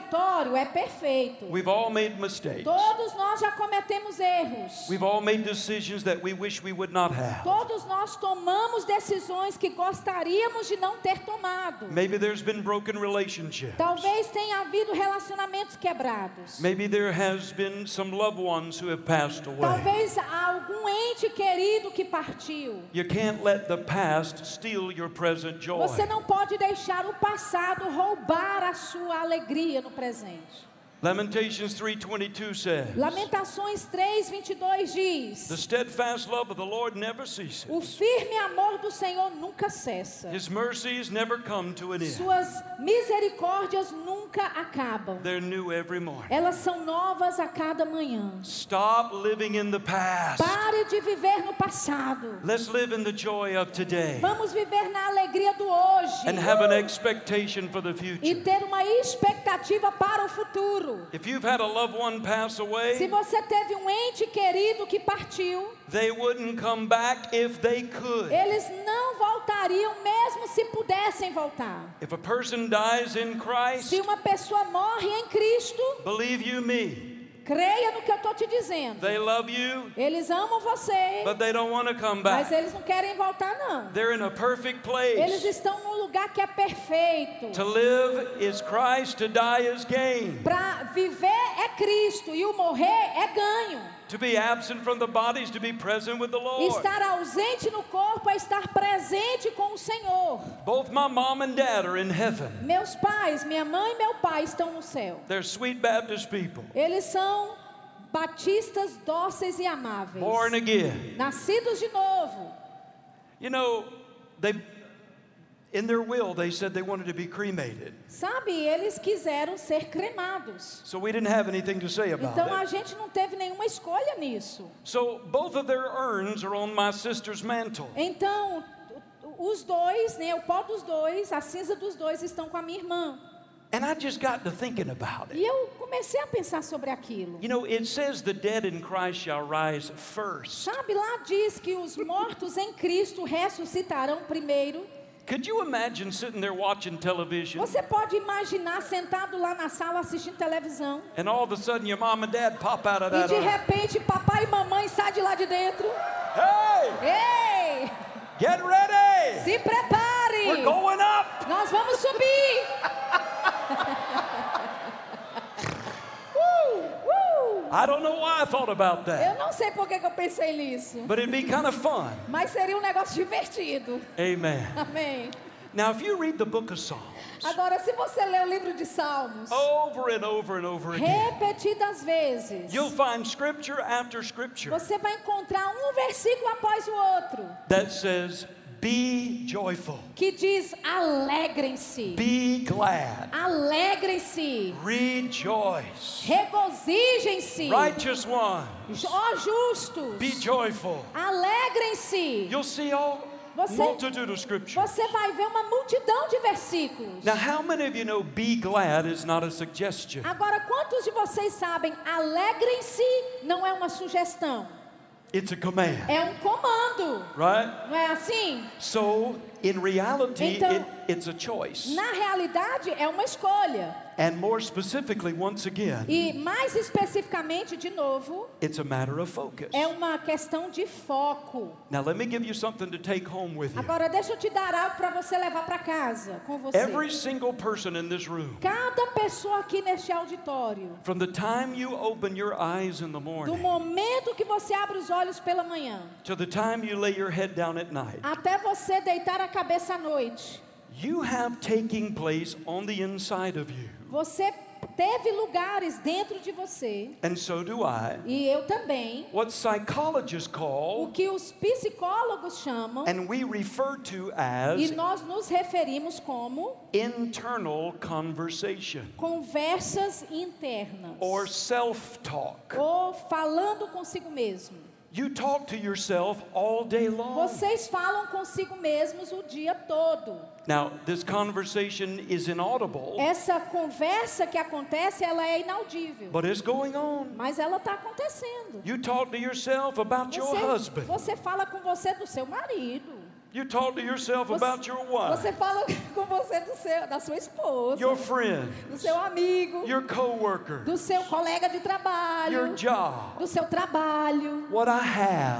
é perfeito. We've all made mistakes. Todos nós já cometemos erros. We've all made decisions that we wish we would not have. Todos nós tomamos decisões que gostaríamos de não ter tomado. Maybe there's been broken relationships. Talvez tenha havido relacionamentos quebrados. Maybe there has been some loved ones who have passed away. Talvez algum ente querido que partiu. You can't let the past steal your present joy. Você não pode deixar o passado roubar a sua alegria no presente. Lamentations 3:22 says, Lamentações 3, 22 diz: "The steadfast love of the Lord never ceases. O firme amor do Senhor nunca cessa. His mercies never come to an end. Suas misericórdias nunca acabam. They're new every morning." Elas são novas a cada manhã. Stop living in the past. Pare de viver no passado. Let's live in the joy of today Vamos viver na alegria do hoje. and have an expectation for the E future. ter uma expectativa para o futuro. If you've had a loved one pass Se away, você teve um ente querido que partiu, they wouldn't come back if they could. eles não voltariam mesmo se pudessem voltar. If a person dies in Se Christ, uma pessoa morre em Cristo, believe you me, creia no que eu estou te dizendo. they love you, Eles amam você, but they don't want to come mas back. eles não querem voltar não. They're in a perfect Eles place. estão num lugar que é perfeito. To live is Christ, to die is gain. Para viver é Cristo e o morrer é ganho. To be absent from the bodies, to be present with the Lord. Estar ausente no corpo é estar presente com o Senhor. Both my mom and dad are in heaven. Meus pais, minha mãe e meu pai estão no céu. They're sweet Baptist people, Eles são batistas dóceis e amáveis. born again. Nascidos de novo. You know, they In their will, they said they wanted to be cremated. Sabe, eles quiseram ser cremados. So we didn't have anything to say about Então a it. gente não teve nenhuma escolha nisso. So both of their urns are on my sister's mantle. Então, os dois, né, o pó dos dois, a cinza dos dois estão com a minha irmã. And I just got to thinking about it. E eu comecei a pensar sobre aquilo. You know, it says the dead in Christ shall rise first. Sabe, lá diz que os mortos em Cristo ressuscitarão primeiro. Could you imagine sitting there watching television Você pode imaginar sentado lá na sala assistindo televisão and all of a sudden your mom and dad pop out of e that de urn? repente papai e mamãe saem de lá de dentro. Hey, Ei, get ready! se prepare! We're going up! Nós vamos subir! <laughs> uh, uh. I don't know why I thought about that, Eu não sei por que, eu pensei nisso, but it'd be kind of fun. mas seria um negócio divertido. Amen. Amém. Now, if you read the book of Psalms Agora, se você ler o livro de Salmos, over and over and over again, repetidas vezes, you'll find scripture after scripture você vai encontrar um versículo após o outro that says, Be joyful, que diz: alegrem-se, be glad, alegrem-se, rejoice. regozijem-se, Righteous one, ó justos, be joyful. alegrem-se. You'll see all Você-. Você vai ver uma multidão de versículos. Now, how many of you know be glad is not a suggestion? Agora, quantos de vocês sabem, alegrem-se não é uma sugestão, It's a command, é um comando, right? não é assim? So, in reality, Então- it, it's a choice. Na realidade, é uma escolha. And more specifically, once again, E mais especificamente, de novo, it's a matter of focus. é uma questão de foco. Now, let me give you something to take home with you. Agora, deixa eu te dar algo para você levar para casa com você. Every single person in this room, Cada pessoa aqui neste auditório, from the time you open your eyes in the do morning momento que você abre os olhos pela manhã, to the time you lay your head down at night, até você deitar a cabeça à noite, you have taking place on the inside of you. Você teve lugares dentro de você, And so do I. e eu também, What psychologists o call, que os psicólogos chamam, and we refer to e as, nós nos referimos como internal conversation conversas internas. or self talk. ou falando consigo mesmo. You talk to yourself all day long. Vocês falam consigo mesmos o dia todo. Now, this conversation is inaudible, Essa conversa que acontece, ela é inaudível, but it's going on. mas ela está acontecendo. You talk to yourself about your Você, husband. você fala com você do seu marido. You talk to yourself Você, about your wife, você fala <laughs> com você do seu, da sua esposa, your friend, do seu amigo, your coworker, do seu colega de your trabalho, job, do seu trabalho. what I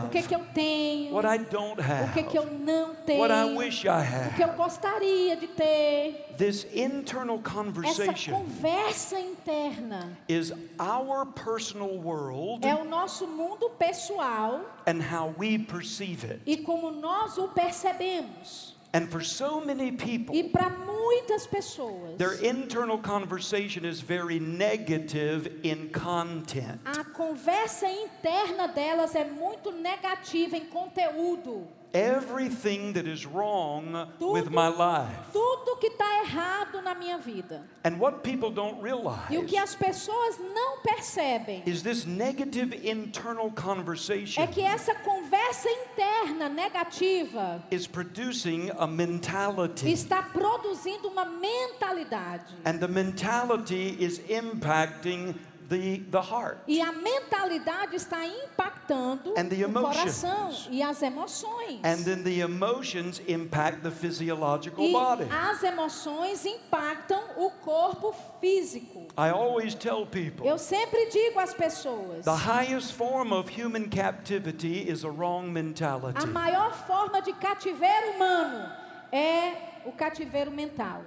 O que have, que eu tenho? what I don't O que que eu have, não tenho? what I wish I O que eu had. gostaria de ter? This internal Essa conversation conversa interna is our personal world é o nosso mundo pessoal and how we perceive it. e como nós o percebemos. And for so many people, E para muitas pessoas, their internal conversation is very negative in content. a conversa interna delas é muito negativa em conteúdo. Everything that is wrong with my life. Tudo que está errado na minha vida. And what people don't E o realize que as pessoas não percebem is this negative internal é conversation que essa conversa interna negativa is producing a mentality. está produzindo uma mentalidade. And the mentality is impacting the, the heart. E a mentalidade está impactando And the o coração emotions. e as emoções. And then the emotions impact the physiological E body. as emoções impactam o corpo físico. I always tell people Eu sempre digo às pessoas: the highest form of human captivity is a wrong a mentality. maior forma de cativeiro humano é o cativeiro mental.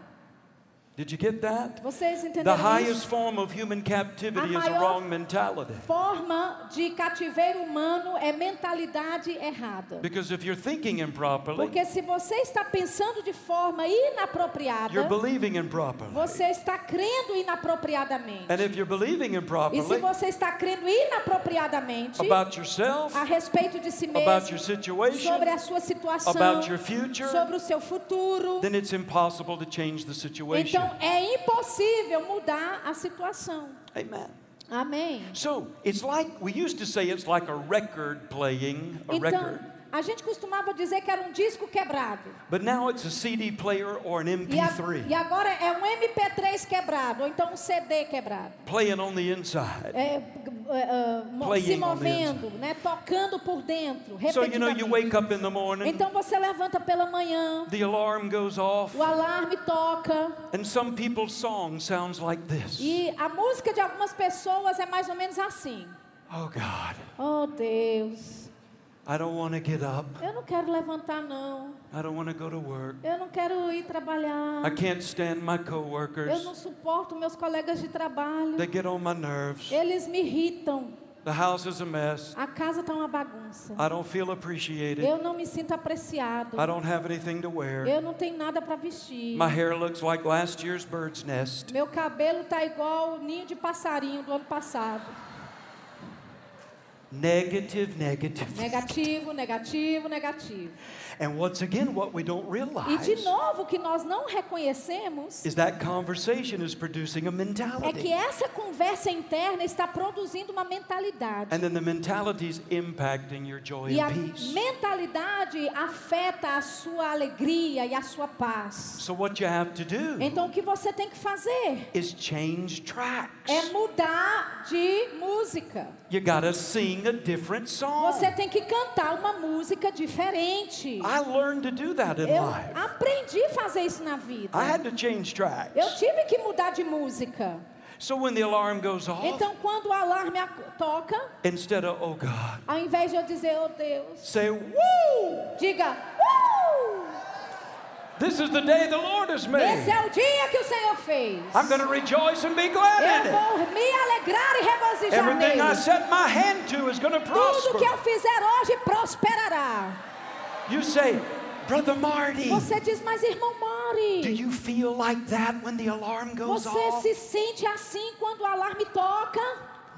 Did you get that? Vocês The entenderam highest isso? form of human captivity A is a wrong mentality. Forma de cativeiro humano é mentalidade errada. Because if you're thinking improperly, Porque se você está pensando de forma inapropriada, you're believing improperly. você está crendo inapropriadamente. And if you're believing E se improperly você está crendo inapropriadamente about yourself, a respeito de si about your mesmo, situation, sobre a sua situação, about your future, sobre o seu futuro, then it's impossible to change the situation. então é impossível mudar a situação. Amen. Amém. So it's like we used to say it's like a record playing a Então, record, a gente costumava dizer que era um disco quebrado. but now it's a CD player or an E, a- MP3 e agora é um MP3 quebrado, ou então um CD quebrado. playing on the inside. É, mo- Playing se on the movendo, né, tocando por dentro, So you know you wake up in the morning, Então você levanta pela manhã, the alarm goes off, o alarme toca, and some people's song sounds like this. e a música de algumas pessoas é mais ou menos assim. Oh God, Oh Deus, I don't want to get up. eu não quero levantar não. I don't want to go to work. Eu não quero ir trabalhar. I can't stand my Eu coworkers. não suporto meus colegas de trabalho. They get on my nerves. Eles me irritam. The house is a mess. A casa está uma bagunça. I don't feel appreciated. Eu não me sinto apreciado. I don't have anything to wear. Eu não tenho nada para vestir. My hair looks like last year's bird's nest. Meu cabelo tá igual o ninho de passarinho do ano passado. Negative, negative. Negativo, negativo, negativo. And once again, what we don't E realize de novo, o que nós não reconhecemos is that conversation is producing a é que mentality. essa conversa interna está produzindo uma mentalidade. And then the mentality is impacting your joy E a and peace. mentalidade afeta a sua alegria e a sua paz. So what you have to do Então o que você tem que fazer is change tracks. é mudar de música. You gotta sing a different song. Você tem que cantar uma música diferente. I learned to do that in Eu life. aprendi a fazer isso na vida. I had to change tracks. Eu tive que mudar de música. So when the alarm goes off, Então, quando o alarme toca, instead of, oh God, ao invés de eu dizer, oh Deus, say, woo! diga, uh! This is the day the Lord has Esse made. é o dia que o Senhor fez. I'm going to rejoice and be glad in Eu it. vou me alegrar e regozijar Everything I nele. set my hand to is going to Tudo que eu prosper. fizer hoje prosperará. You say, Brother Marty, Você diz, mas irmão do Mori, you feel like that when the alarm goes você off? se sente assim quando o alarme toca?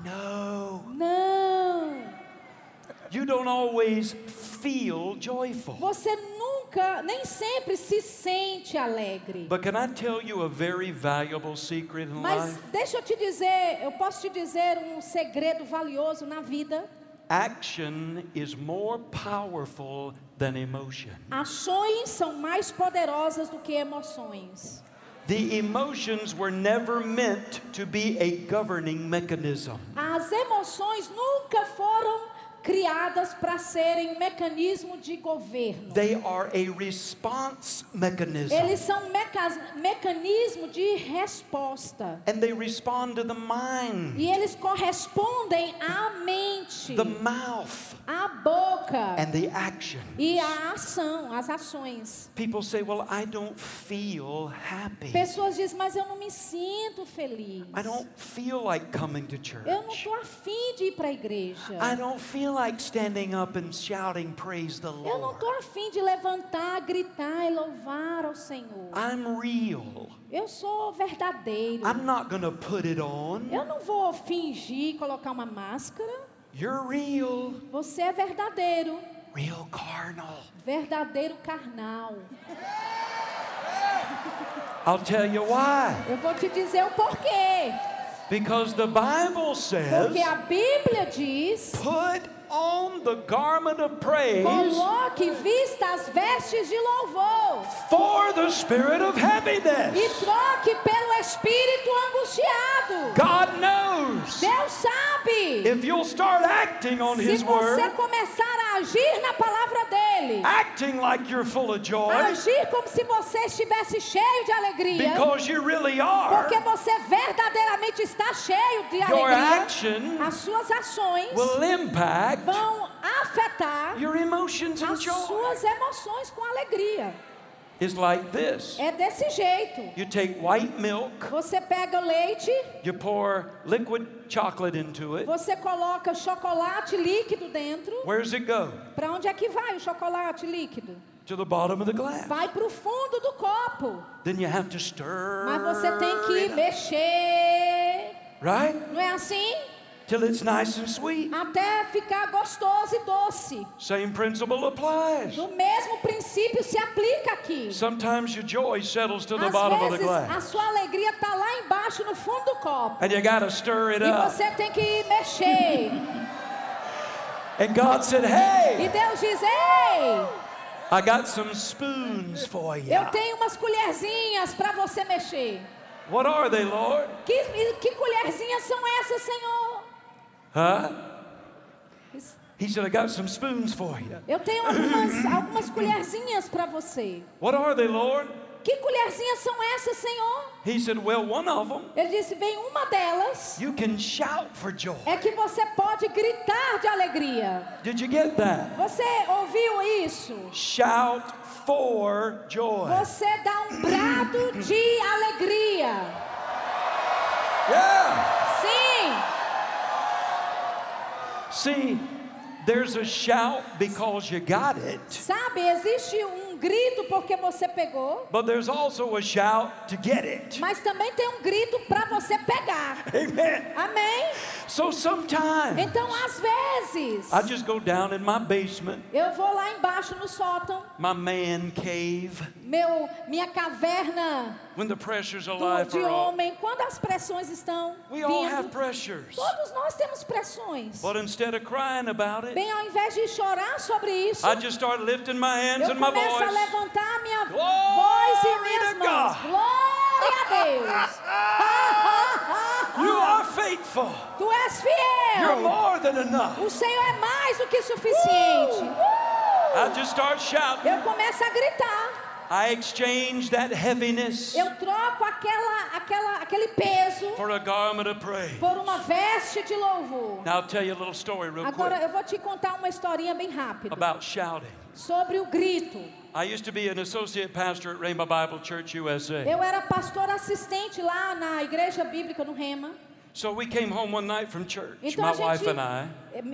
No. Não. You don't always feel joyful. Você nunca, nem sempre se sente alegre. But can I tell you a very valuable secret in Mas life? deixa eu te dizer, eu posso te dizer um segredo valioso na vida. Action is more powerful than emotion. Ações são mais poderosas do que emoções. The emotions were never meant to be a governing mechanism. As emoções nunca foram criadas para serem mecanismo de governo. They are a response mechanism. Eles são meca mecanismo de resposta. And they respond to the mind, E eles correspondem à mente, the mouth, à boca and the action. e à ação, às ações. People say, Well, I don't feel happy. Pessoas dizem, mas eu não me sinto feliz. I don't feel like coming to Eu não church. estou afim de ir para a igreja. I don't feel like standing up and shouting, Praise the Eu não Lord. estou afim de levantar, gritar e louvar ao Senhor. I'm real. Eu sou verdadeiro. I'm not to put it on. Eu não vou fingir, colocar uma máscara. You're real. Você é verdadeiro. Real carnal. Verdadeiro carnal. I'll tell you why. Eu vou te dizer o porquê. Because the Bible says, Porque a Bíblia diz: put on the garment of praise coloque vista as vestes de louvor for the spirit of e heaviness. troque pelo espírito angustiado. God knows Deus sabe. if you'll start acting on Se His você word, começar a agir na palavra dele, acting like you're full of joy, agir como se você estivesse cheio de alegria, because you really are, porque você verdadeiramente está cheio de your alegria, action as suas ações will impact vão afetar your emotions and as joy. suas emoções com alegria. is like this. É desse jeito. You take white milk, Você pega leite, you pour liquid chocolate into it. você coloca chocolate líquido dentro. Where's it go? Para onde é que vai o chocolate líquido? To the bottom of the glass. Vai para o fundo do copo. Then you have to stir. Mas você tem que mexer. right? Não é assim? Till it's nice and sweet. Até ficar gostoso e doce. Same principle applies. O mesmo princípio se aplica aqui. Sometimes your joy settles to the Às bottom of the vezes glass. a sua alegria está lá embaixo no fundo do copo. And you got to stir it E up. você tem que mexer. <laughs> And God said, Hey, E Deus diz: Ei, I got some spoons for you. eu tenho umas colherzinhas para você mexer. What are they, Lord? Que, que colherzinhas são essas, Senhor? Huh? He said, I got some spoons for you. Eu tenho algumas, algumas colherzinhas para você. What are they, Lord? Que colherzinhas são essas, Senhor? He said, Well, one of them, Ele disse: Bem, uma delas you can shout for joy. é que você pode gritar de alegria. Did you get that? Você ouviu isso? Shout for joy. Você dá um brado de alegria. Yeah. Sim, See, there's a shout because you got it, sabe, existe um grito porque você pegou, but there's also a shout to get it. mas também tem um grito para você pegar. Amen. Amém? So sometimes Então, às vezes, I just go down in my basement, eu vou lá embaixo no sótão, my man cave, meu, minha caverna when the pressures of do, life de homem, quando as pressões estão We all have pressures. todos nós temos pressões. But instead of crying about it, Bem, ao invés de chorar sobre isso, I just start lifting my hands eu and my começo a voice. levantar minha Glory voz e minhas mãos. God. Glória a Deus! <laughs> You are faithful. Tu és You're fiel. more than enough. O Senhor é mais do que suficiente. I just start shouting. Eu começo a gritar. I exchange that heaviness Eu troco aquela, aquela, aquele peso for a garment of praise. por uma veste de louvor. Now I'll tell you a little story real Agora quick eu vou te contar uma historinha bem rápida about shouting. sobre o grito. I used to be an associate pastor at Rainbow Bible Church USA. Eu era pastor assistente lá na igreja bíblica no Rema. So we came home one night from church, Então my a gente, wife and I,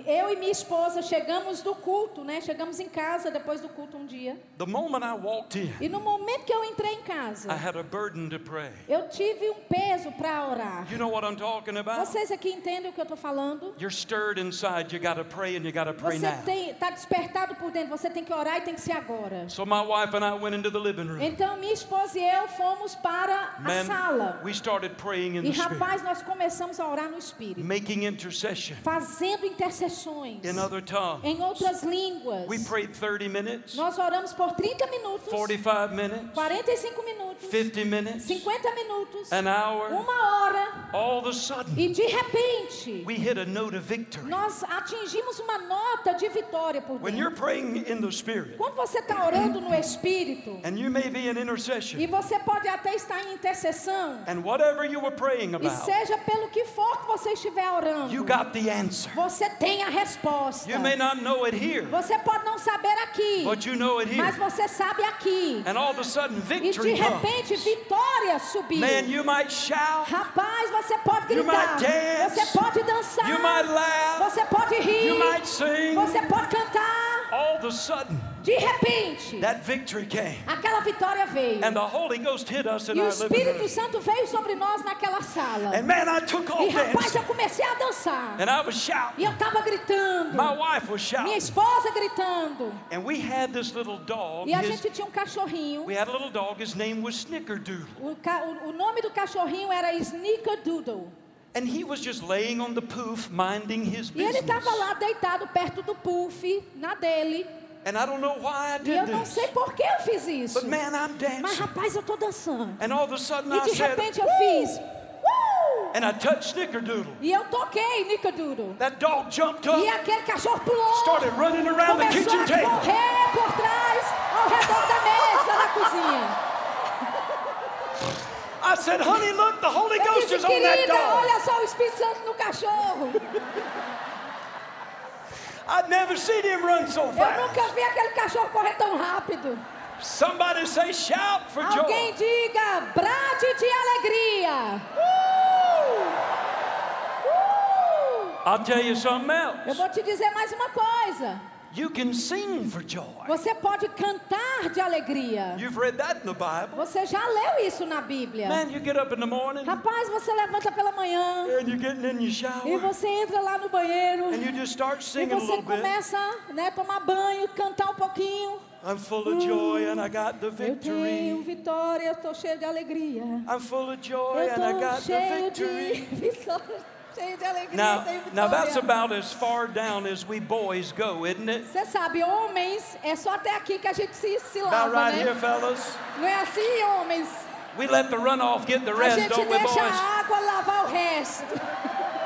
eu e minha esposa chegamos do culto, né? Chegamos em casa depois do culto um dia. The moment I walked in, E no momento que eu entrei em casa, I had a burden to pray. eu tive um peso para orar. You know what I'm talking about? Vocês aqui entendem o que eu estou falando? You're stirred inside, you got to pray and you got to pray Você now. está despertado por dentro, você tem que orar e tem que ser agora. So my wife and I went into the living room. Então minha esposa e eu fomos para a Man, sala. we started praying in E the Spirit, rapaz, nós começamos a orar no Espírito, making intercession fazendo intercessões in other tongues. em outras línguas. We prayed 30 minutes, Nós oramos por 30 minutos, 45 minutes, 45 minutos, 50 minutes, 50 minutos, an hour. uma hora, All of a sudden, e de repente we hit a note of victory. nós atingimos uma nota de vitória por When you're dentro. praying in the Spirit, Quando você está orando no Espírito, and you may be in intercession, e você pode até estar em intercessão, and whatever you were praying e about, seja pelo que for que você estiver orando, you got the answer. você tem a resposta. You may not know it here, Você pode não saber aqui, but you know it mas here. você sabe aqui. And all of a sudden, E de victory comes. repente, vitória subiu. Man, you might shout, Rapaz, você pode You gritar, might dance. você pode dançar, you might laugh, você pode rir, you might sing. você pode cantar. All of a sudden, De repente, that victory came. aquela vitória veio. And the Holy Ghost hit us in E o Espírito. Santo veio sobre nós naquela sala. And man, I took E rapaz, eu comecei a dançar. And I was E shouting. eu estava gritando. My wife was Minha shouting. esposa gritando. And we had this little dog. E a His- gente tinha um cachorrinho. we had a little dog. His name was Snickerdoodle. O, o- o nome do cachorrinho era Snickerdoodle. And he was just laying on the poof, minding his E ele business. estava lá deitado perto do puff, na dele. And I don't know why I E did eu não sei por que eu fiz isso. But man, I'm Mas dancing. rapaz, eu tô dançando. And all of a sudden E I de said, repente eu fiz. And I touched Snickerdoodle. E eu toquei Snickerdoodle. That dog jumped E up, aquele cachorro pulou. started running around the Começou kitchen a table. correr por trás, ao redor da mesa na cozinha. I said, honey, look, the Holy Ghost disse, is on that dog. olha só o Espírito Santo no cachorro. I'd never seen him run so Eu fast. nunca vi aquele cachorro correr tão rápido. Somebody say shout for Alguém joy. diga brade de alegria. Uh! I'll tell you something Eu else. vou te dizer mais uma coisa. You can sing for joy. Você pode cantar de alegria. You've read that in the Bible. Você já leu isso na Bíblia. Man, you get up in the morning Rapaz, você levanta pela manhã and you're getting in your e shower você entra lá no banheiro and you just start e singing a você começa, né, tomar banho, cantar um pouquinho. I'm full of joy and I got the Eu tenho victory. vitória, eu estou cheio de alegria. I'm full of joy and I got the victory. <laughs> vitória, cheio de alegria, Now, now that's about as far down as we boys go, isn't it? Você sabe, homens, é só até aqui que a gente se, se lava, right né? here, fellas. Não é assim, homens? We let the runoff get the rest, don't we, deixa boys? a água lavar o resto. <laughs>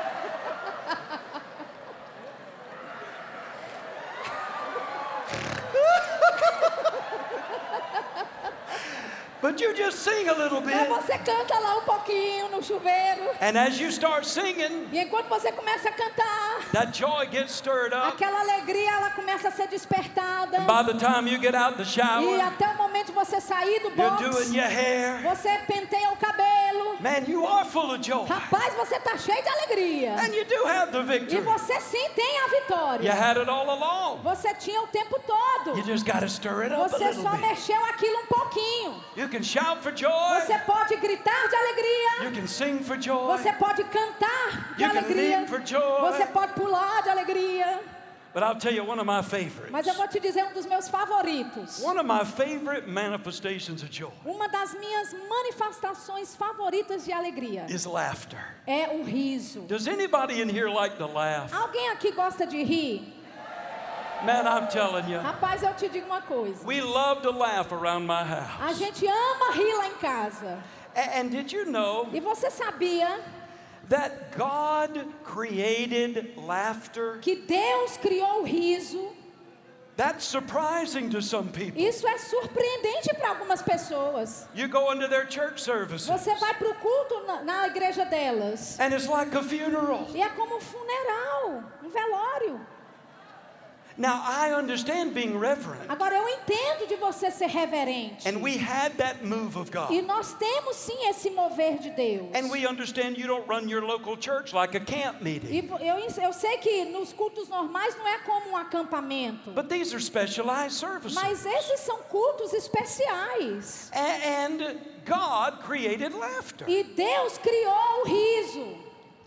But you just sing a little Mas bit. você canta lá um pouquinho no chuveiro. And as you start singing, E enquanto você começa a cantar, that joy gets stirred up. aquela alegria ela começa a ser despertada. And by the time you get out the E shower, até o momento você sair do you're box, doing your hair. você penteia o cabelo. Man, you are full of joy. Rapaz, você tá cheio de alegria. And you do have the E victory. você sim tem a You vitória. had it all along. Você tinha o tempo todo. You just stir it up a Você little só bit. mexeu aquilo um pouquinho. You can shout for joy. Você pode gritar de You alegria. can sing for joy. Você pode cantar de You alegria. leap for joy. Você pode pular de alegria. But I'll tell you one of my favorites. Mas eu vou te dizer um dos meus favoritos. One of my favorite manifestations of joy Uma das minhas manifestações favoritas de alegria is laughter. é o riso. Does anybody in here like to laugh? Alguém aqui gosta de rir? Man, I'm telling you, Rapaz, eu te digo uma coisa. we love to laugh around my house. A gente ama rir lá em casa. A- And did you know E você sabia that God created laughter? que Deus criou o riso? That's surprising to some people. Isso é surpreendente para algumas pessoas. You go into their church services, Você vai para o culto na, na igreja delas. and it's like a funeral. E é como um funeral, um velório. Now, I understand being reverent, Agora eu entendo de você ser reverente. and we had that move of God. E nós temos sim esse mover de Deus. And we understand you don't run your local church like a camp E meeting. vo- eu, eu sei que nos cultos normais não é como um acampamento. But these are specialized services. Mas esses são cultos especiais. And God created laughter. E Deus criou o riso.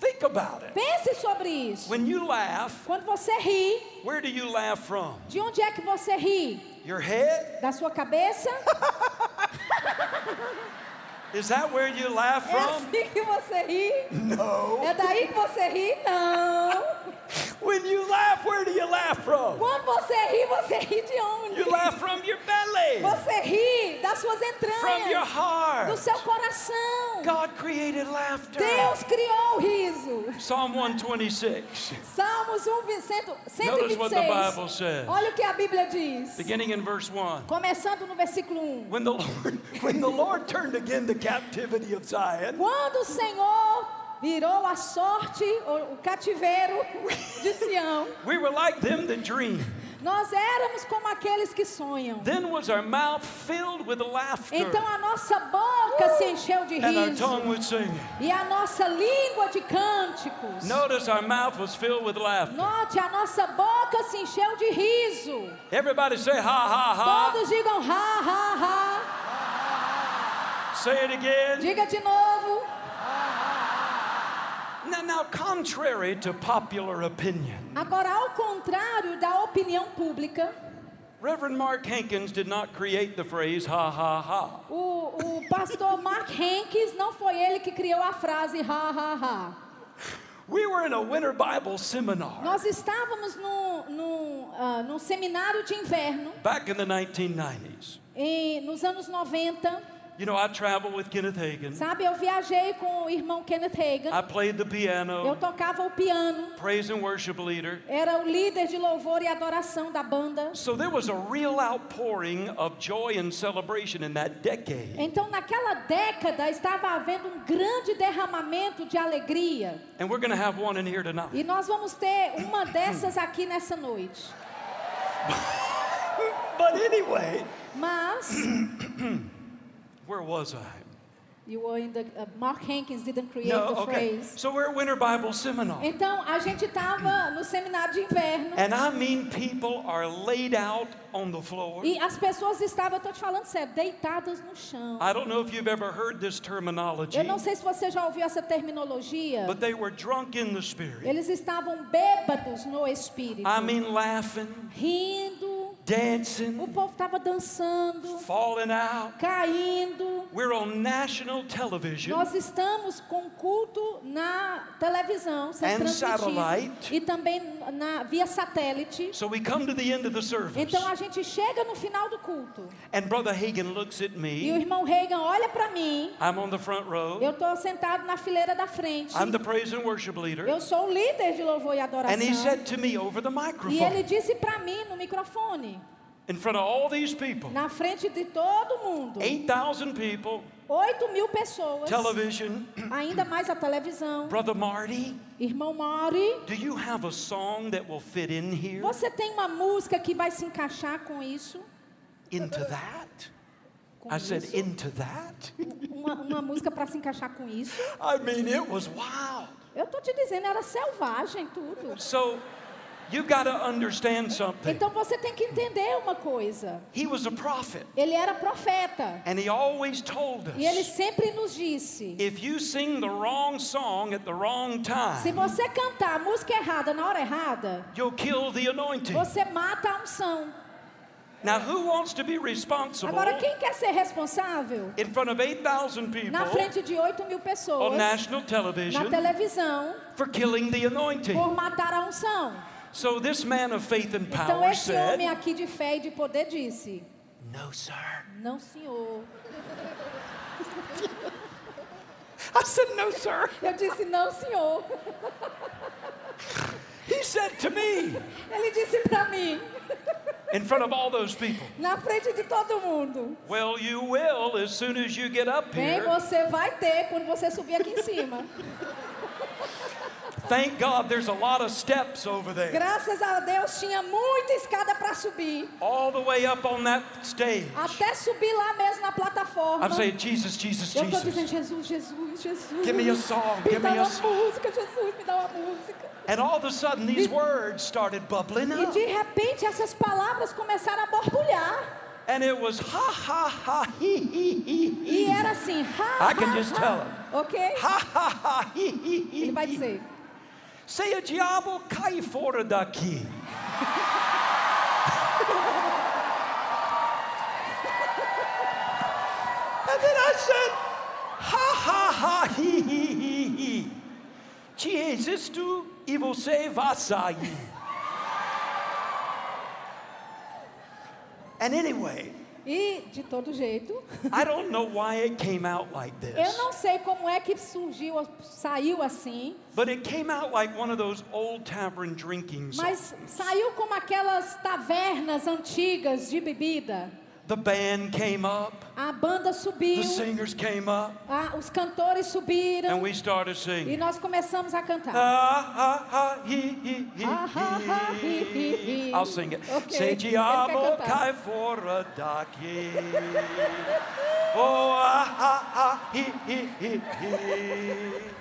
Think about it. Pense sobre isso. When you laugh, Quando você ri, where do you laugh from? de onde é que você ri? Your head? Da sua cabeça? <laughs> Is that where you laugh É from? assim que você ri? No. É daí que você ri? Não. <laughs> When you laugh, where do you laugh from? Quando você ri, você ri de onde? You laugh from your belly, Você ri das suas from your heart. God created laughter. Deus criou o riso. Psalm 126. Salmos 1, vi- cento- Notice what the Bible says. Olha o que a Bíblia diz. Beginning in verse 1. Começando no versículo 1. When the Lord, <laughs> when the Lord turned again the captivity of Zion, Quando o Senhor virou a sorte, o o cativeiro de Sião, <laughs> we were like them that dream. nós éramos como aqueles que sonham. Then was our mouth filled with laughter, Então a nossa boca se encheu de and our riso tongue would sing. e a nossa língua de cânticos. Notice our mouth was filled with laughter. Note, a nossa boca se encheu de riso. Everybody say ha ha ha. Todos digam ha, ha, Say it ha. again. Diga de novo. Now, now, contrary to popular opinion, Agora, ao contrário da opinião pública, Reverend Mark Hankins did not create the phrase ha ha ha. o, o pastor Mark Henkes não foi ele que criou a frase ha, ha, ha. We were in a winter Bible seminar Nós estávamos num, num, ah, num seminário de inverno back in the 1990s. em, nos anos 90. You know, I traveled with Kenneth Hagin. Sabe, eu viajei com o irmão Kenneth Hagan. I played the Eu piano, tocava o piano. praise and worship leader. Era o líder de louvor e adoração da banda. So there was a real outpouring of joy and celebration in that decade. Então, naquela década, estava havendo um grande derramamento de alegria. And we're going to have one in here tonight. E nós vamos ter uma dessas aqui nessa noite. <laughs> But anyway, Mas, <clears throat> where was I? you were in the, uh, Mark Hankins didn't create No, the okay. phrase. So we're at Winter Bible Seminar. Então, a gente estava no seminário de inverno. And I mean, people are laid out on the floor. E as pessoas estavam, eu estou te falando sério, deitadas no chão. I don't know if you've ever heard this terminology, Eu não sei se você já ouviu essa terminologia. but they were drunk in the spirit. Eles estavam bêbados no espírito. I mean, laughing, Rindo. O dancing, povo estava dançando, falling out. caindo. We're on national television. Nós estamos com culto na televisão, sendo satellite. E também na, via satélite. So we come to the end of the service. Então a gente chega no final do culto. And Brother Hagan looks at E o me. irmão Reagan olha para mim. I'm on the front row. Eu estou sentado na fileira da frente. I'm the praise and worship leader. Eu sou o líder de louvor e adoração. And he said to me over the E ele microphone, disse para mim no microfone, in front of all these people, na frente de todo mundo, 8,000 people, 8 mil pessoas, television, ainda mais a televisão. Brother Marty, Irmão Mari, do you have a song that will fit in here? você tem uma música que vai se encaixar com isso? Into that? Com I said, isso? into that? Uma, uma música para se encaixar com isso? I mean, it was wild. Eu tô te dizendo, era selvagem tudo. So you've got to understand something. Então você tem que entender uma coisa. He was a prophet, Ele era profeta. and he always told E ele us sempre nos disse: if you sing the wrong song at the wrong se time, você cantar a música errada na hora errada, you'll kill the anointing. você mata a unção. Now, who wants to be responsible Agora, quem quer ser responsável in front of 8,000 people na frente de 8 mil on pessoas national na television televisão for killing the anointing? por matar a unção? So, this man of faith and Então, power esse homem aqui de fé e de poder disse: No, sir. Não, senhor. I said, No, sir. Eu disse: Não, senhor. He said to me, Ele disse para mim, in front of all those people, na frente de todo mundo: Well, you will as soon as you get up Bem, here. você vai ter quando você subir aqui em cima. <laughs> Thank God there's a lot of steps over there. Graças a Deus tinha muita escada para subir. All the way up on that stage. Até subir lá mesmo na plataforma. I'm saying, Jesus, Jesus, Eu estou dizendo, Jesus. Jesus, Jesus, Jesus. Give me a song, Me give dá me a song. música, Jesus, me dá uma música. And all of a sudden, these words started bubbling E up. de repente essas palavras começaram a borbulhar. And it was ha, ha, ha, he, he, he, E era assim, ha, I can ha, just ha. tell him. Ok? Ha, ha, ha, he, he, he, Ele vai dizer, Say, o diabo, cai fora daqui. and then I said, ha, ha, ha, he, he, he, he. Te existo e você vai sair. And anyway, e de todo jeito, I don't know why it came out like eu this, não sei como é que surgiu, saiu assim, but it came out like one of those old tavern drinking mas saiu como aquelas tavernas antigas de bebida. The band came up, A banda subiu, the singers came up, os cantores subiram and we started e singing. nós começamos a cantar. Ha, ha, ha, he, he, he, Ha, ha, ha, he, he, he. I'll sing it. Okay, diabo, cantar. cai fora daqui. Oh, ah, ah, ah, hi, hi, hi, hi.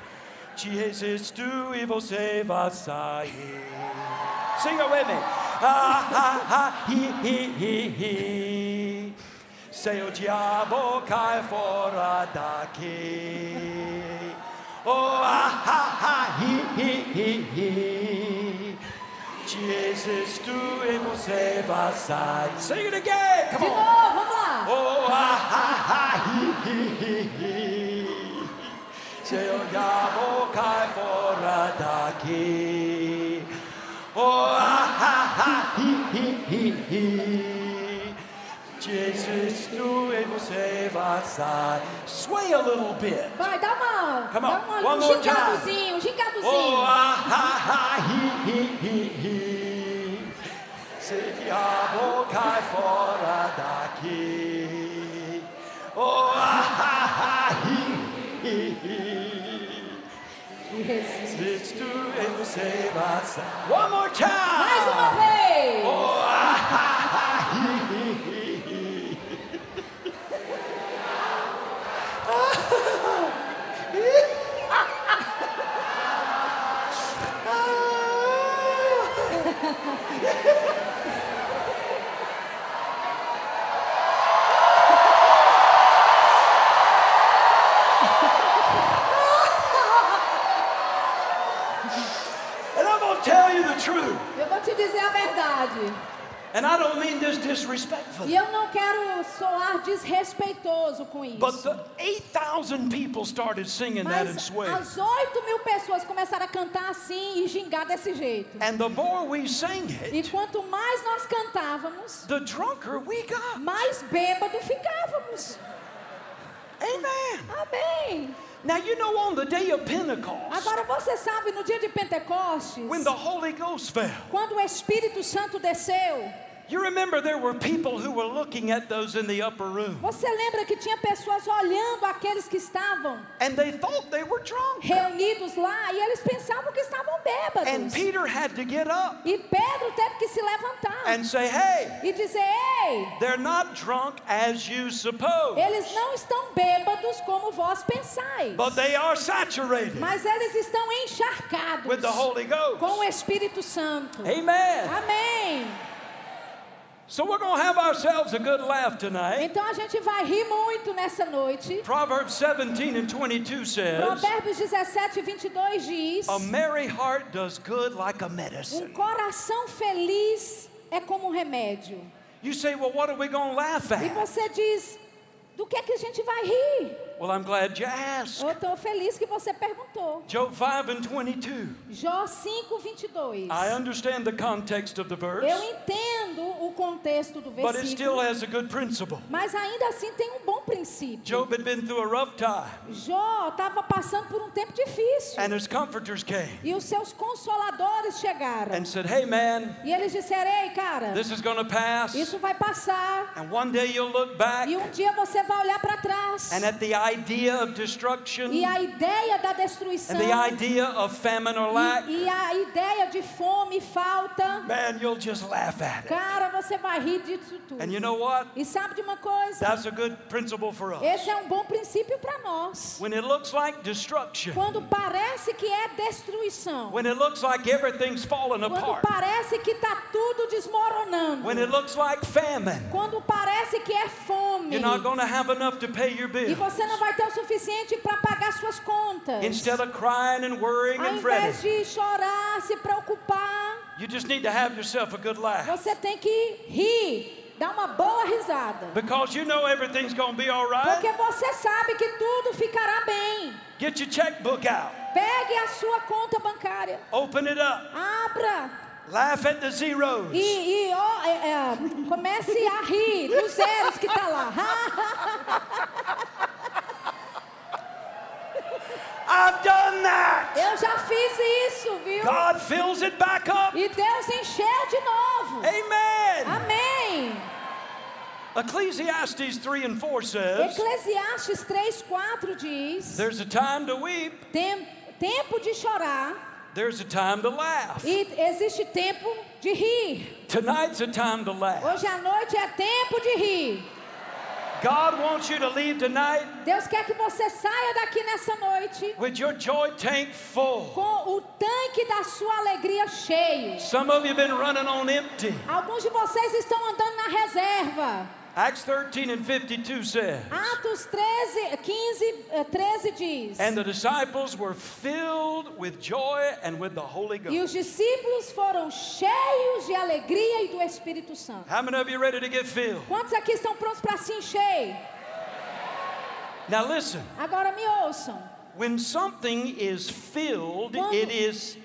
Te e você vai sair. Sing it with me. Ah, ah, ah, hi, hi, hi, hi. Say, o diabo, cai fora daqui. Oh, ah, ah, ah, hi, hi, hi, hi. Te existo e você vai sair. Sing it again. Come De on. novo, vamos lá. Oh, ah, ah, ah, hi, hi, hi, hi. Seu diabo cai fora daqui. Oh, ah, ah, ah, hi, hi, hi, hi. Te existo e você vai sair. Sway a little bit. Vai, dá uma, Come dá on, uma, one um more gingadozinho, um Oh, gingadozinho. ah, ah, ah, hi, hi, hi, hi. Se diabo cai fora daqui. Oh, ah, ah, ah, hi, hi, hi. Resiste. Existo e você vai sair. One more time. Mais uma vez. Oh, ah, ah, ah, hi, hi, And I'm going to tell you the truth. Eu vou te dizer a verdade. And I don't mean this disrespectfully. E eu não quero soar desrespeitoso com isso. But the 8,000 people started singing that in Mas Sway. as 8 mil pessoas começaram a cantar assim e gingar desse jeito. And the more we sang E it, quanto mais nós cantávamos, the drunker we got. mais bêbado ficávamos. Amen. Amém. Now, you know, on the day of Pentecost, Agora você sabe, no dia de Pentecostes, when the Holy Ghost fell, quando o Espírito Santo desceu, you remember there were people who were looking at those in the upper room. você lembra que tinha pessoas olhando aqueles que estavam And they thought they were drunk. reunidos lá e eles pensavam que estavam bêbados. And Peter had to get up E Pedro teve que se levantar and say, hey, e dizer: Ei, they're not drunk as you suppose, eles não estão bêbados como vós pensais, but they are saturated mas eles estão encharcados with the Holy Ghost. com o Espírito Santo. Amen. Amém. So we're going to have ourselves a good laugh tonight. Então a gente vai rir muito nessa noite. Proverbs 17 and 22 says, Provérbios 17, 22 diz: A merry heart does good like a medicine. Um coração feliz é como um remédio. You say, well, what are we going to laugh E at? você diz: do que é que a gente vai rir? Well, I'm glad you asked. Eu estou feliz que você perguntou. Job 5 and 22. Jó 5, 22. I understand the context of the verse, Eu entendo o contexto do but it still versículo, has a good principle. mas ainda assim tem um bom princípio. Job had been through a rough time, Jó estava passando por um tempo difícil and his comforters came e os seus consoladores chegaram. and said, Hey, man, E eles disseram: Ei, cara, this is pass, isso vai passar. and one day you'll look back, E um dia você vai olhar para trás. and at the idea of destruction E and a ideia da destruição. the idea of famine or lack, E, e a ideia de fome e falta. man, you'll just laugh at it. Cara, você vai rir disso tudo. And you know what? E sabe de uma coisa? That's a good principle for us. Esse é um bom princípio para nós. When it looks like destruction, Quando parece que é destruição. when it looks like everything's falling Quando apart, parece que está tudo desmoronando. when it looks like famine, Quando parece que é fome. you're not going to have enough to pay your E bill. você não vai ter o suficiente para pagar suas contas. Instead of crying and worrying Ao and invés fretting, de chorar, se preocupar, you just need to have yourself a good laugh. você tem que rir, dar uma boa risada. Because you know everything's going to be all right. Porque você sabe que tudo ficará bem. Get your checkbook out. Pegue a sua conta bancária, Open it up. abra Laugh at the zeros. e, e, ó, é, é, comece a rir dos zeros que está lá. <laughs> I've done that. Eu já fiz isso, viu? God fills it back up. E Deus encheu de novo. Amen. Amém. Ecclesiastes 3 and 4 says, Eclesiastes 3, 4 diz: There's a time to weep, Tem- tempo de chorar there's a time to laugh. e existe tempo de rir. Tonight's a time to laugh. Hoje à noite é tempo de rir. God wants you to leave tonight Deus quer que você saia daqui nessa noite with your joy tank full. com o tanque da sua alegria cheio. Some of you have been running on empty. Alguns de vocês estão andando na reserva. Acts 13 and 52 says, Atos 13, 15, eh, 13 diz: And the disciples were filled with joy and with the Holy E Ghost. os discípulos foram cheios de alegria e do Espírito Santo. How many of you ready to get filled? Quantos aqui estão prontos para se encher? Now listen, Agora me ouçam. when something is filled, Quando- it is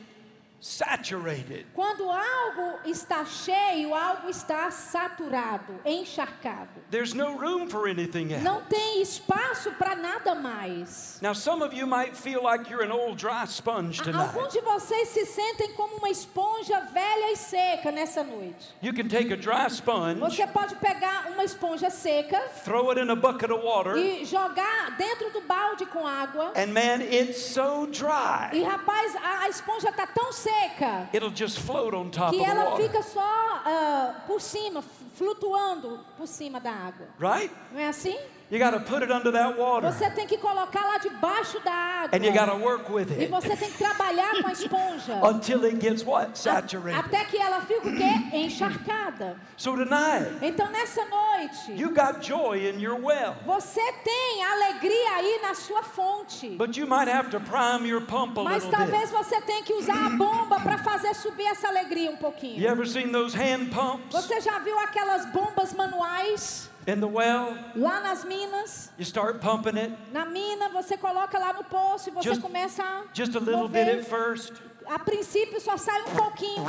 saturated. Quando algo está cheio, algo está saturado, encharcado. There's no room for anything else. Não tem espaço para nada mais. Now, some of you might feel like you're an old dry sponge tonight. Alguns de vocês se sentem como uma esponja velha e seca nessa noite. You can take a dry sponge, Você pode pegar uma esponja seca throw it in a bucket of water, e jogar dentro do balde com água. and man, it's so E dry, rapaz, a, a esponja está tão seca it'll just float on top que ela water. fica só ah, por cima, flutuando por cima da água. Right? Não é assim? You got to put it under that water, Você tem que colocar lá debaixo da água. and you got to work with E it. você tem que trabalhar com a esponja. <laughs> until it gets what? Saturated. Até que ela fique o quê? Encharcada. So tonight, Então nessa noite, you got joy in your well, você tem alegria aí na sua fonte. but you might have to prime your pump a Mas little talvez bit. você tenha que usar a bomba para fazer subir essa alegria um You pouquinho. ever seen those hand pumps Você já viu aquelas bombas manuais in the well? lá nas minas? You start pumping it Na mina, você coloca lá no poço e você Just- começa a just a little bit mover. at first, A princípio só sai um pouquinho,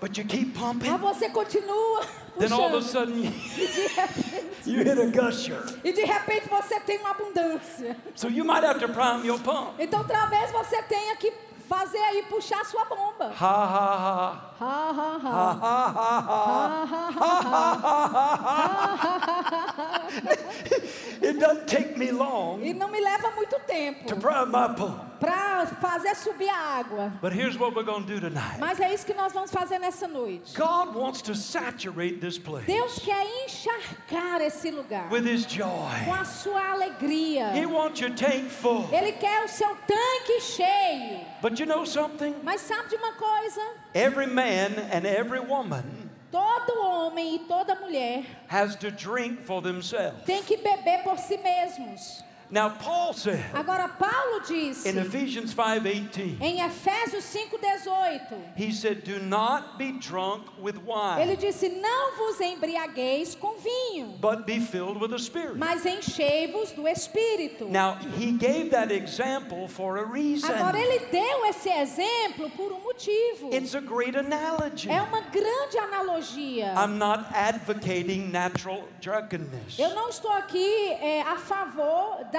but you keep pumping. mas você continua Then all of a sudden, you hit a gusher. e de repente você tem uma abundância. So you might have to prime your pump. Então talvez você tenha que fazer aí puxar sua bomba. Ha ha ha. Ha, ha, Ha ha. ha ha. It doesn't take me long E não me leva muito tempo to my para fazer subir a água. But here's what we're going to do tonight. Mas é isso que nós vamos fazer nessa noite. God wants to saturate this place Deus quer encharcar esse lugar with His com joy. a sua alegria. He wants your tank full. Ele quer o seu tanque cheio. But you know something? Mas sabe de uma coisa? Every man and every woman Todo homem e toda mulher has to drink for themselves. tem que beber por si mesmos. Now, Paul said Agora Paulo disse in Ephesians 5:18, em Efésios 5:18, he said, "Do not be drunk with wine, ele disse: "Não vos embriagueis com vinho, but be filled with the Spirit." mas enchei-vos do espírito." Now, he gave that example for a reason. Agora ele deu esse exemplo por um motivo. It's a great analogy. É uma grande analogia. I'm not advocating natural drunkenness. Eu não estou aqui é, a favor da,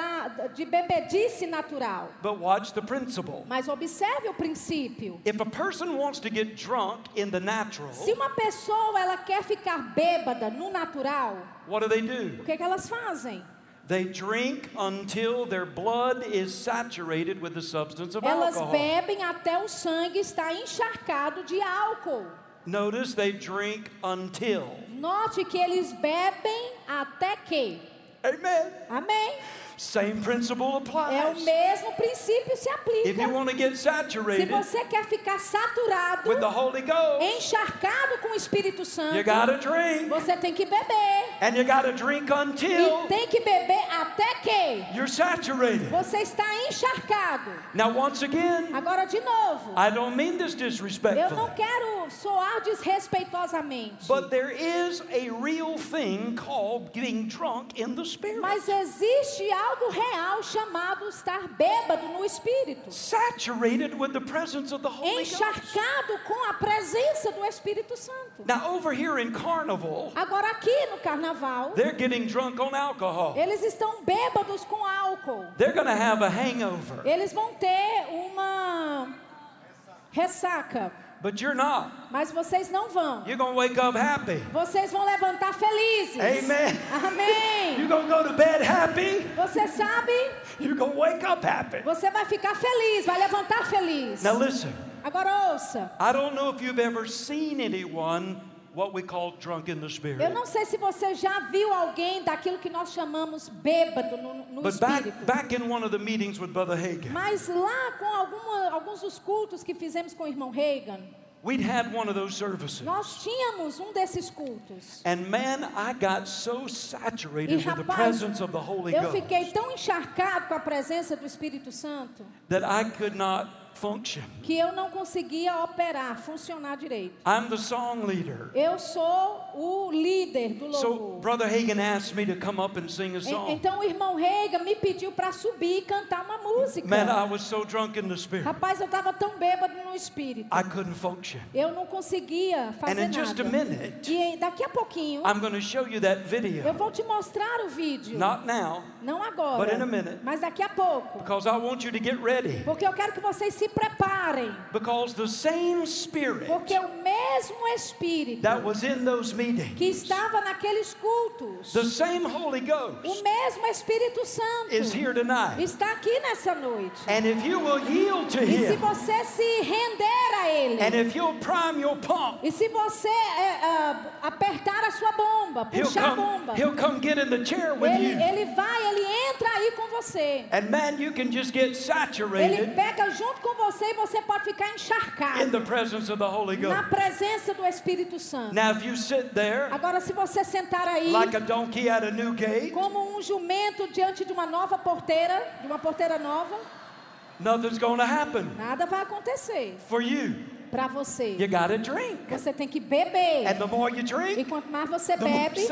de bebedice natural, But watch the principle. mas observe o princípio. If a person wants to get drunk in the natural, Se uma pessoa ela quer ficar bêbada no natural, what do they do? o que, que elas fazem? They drink until their blood is saturated with the substance of Elas alcohol. bebem até o sangue estar encharcado de álcool. Notice they drink until. Note que eles bebem até que. Amen. Amém? Same principle É o applies. mesmo princípio se If you aplica. want to get Se saturated você quer ficar saturado, with the Holy Ghost, encharcado com o Espírito Santo, you got to drink. você tem que beber. And you got to drink E until tem que beber até que you're saturated. você está encharcado. Now, once again, Agora de novo, I don't mean this eu não disrespectfully, quero soar desrespeitosamente. but there is a real thing called getting drunk in the Spirit. Mas existe algo real chamado estar bêbado no espírito, Saturated with the presence of the Holy encharcado com a presença do Espírito Santo. Now, over here in Carnival, Agora aqui no carnaval, they're getting drunk on alcohol. eles estão bêbados com álcool. They're to have a hangover, Eles vão ter uma ressaca, but you're not. mas vocês não vão. You're going to wake up happy. Vocês vão levantar felizes. Amen. Amém. You're going to go to bed happy. Você sabe, You're going to wake up happy. você vai ficar feliz, vai levantar feliz. Now, listen, Agora ouça. I don't know if you've ever seen anyone what we call drunk in the Eu Spirit. não sei se você já viu alguém daquilo que nós chamamos bêbado no, no But espírito. back, back in one of the meetings with Brother Hagan, Mas lá com alguma- alguns dos cultos que fizemos com o irmão Reagan, we'd had one of those services. nós tínhamos um desses cultos. And man, I got so E saturated with the rapaz, presence of the Holy eu Ghost fiquei tão encharcado com a presença do Espírito Santo that I could not function. que eu não conseguia operar, funcionar direito. I'm the song leader. Eu sou o líder do So louvor. Brother Hagan asked me to come up and sing a song. Então o irmão Reagan me pediu para subir e cantar uma música. Man, I was so drunk in the Spirit, Rapaz, eu estava tão bêbado no espírito. I couldn't function. Eu não conseguia And fazer in just a nada. minute, E daqui a pouquinho I'm going to show you that eu video. vou te mostrar o vídeo. Not now, Não agora, But in a minute. mas daqui a pouco. because I want you to get ready. Porque eu quero que vocês se preparem. Because the same Spirit Porque o mesmo Espírito that was in those meetings. que estava naqueles cultos. The same Holy O Ghost mesmo Espírito Santo is here tonight. está aqui nessa noite. And if you will yield to E se Him, você se render a Ele, and if you'll prime your pump, e se você ah, apertar a sua bomba, He'll puxar a come, bomba, he'll come get in the chair with ele, you. ele vai, ele entra aí com você. And man, you can just get Ele saturated pega junto com você e você pode ficar in encharcado the presence of the Holy na Ghost. presença do Espírito Santo. Now, if you sit there Agora, se você sentar aí like a donkey at a new gate, como um jumento diante de uma nova porteira, de uma porteira nova, nothing's going to happen nada vai acontecer for you. Para você. You got to drink. Você tem que beber. And the more you E drink, quanto mais você bebe,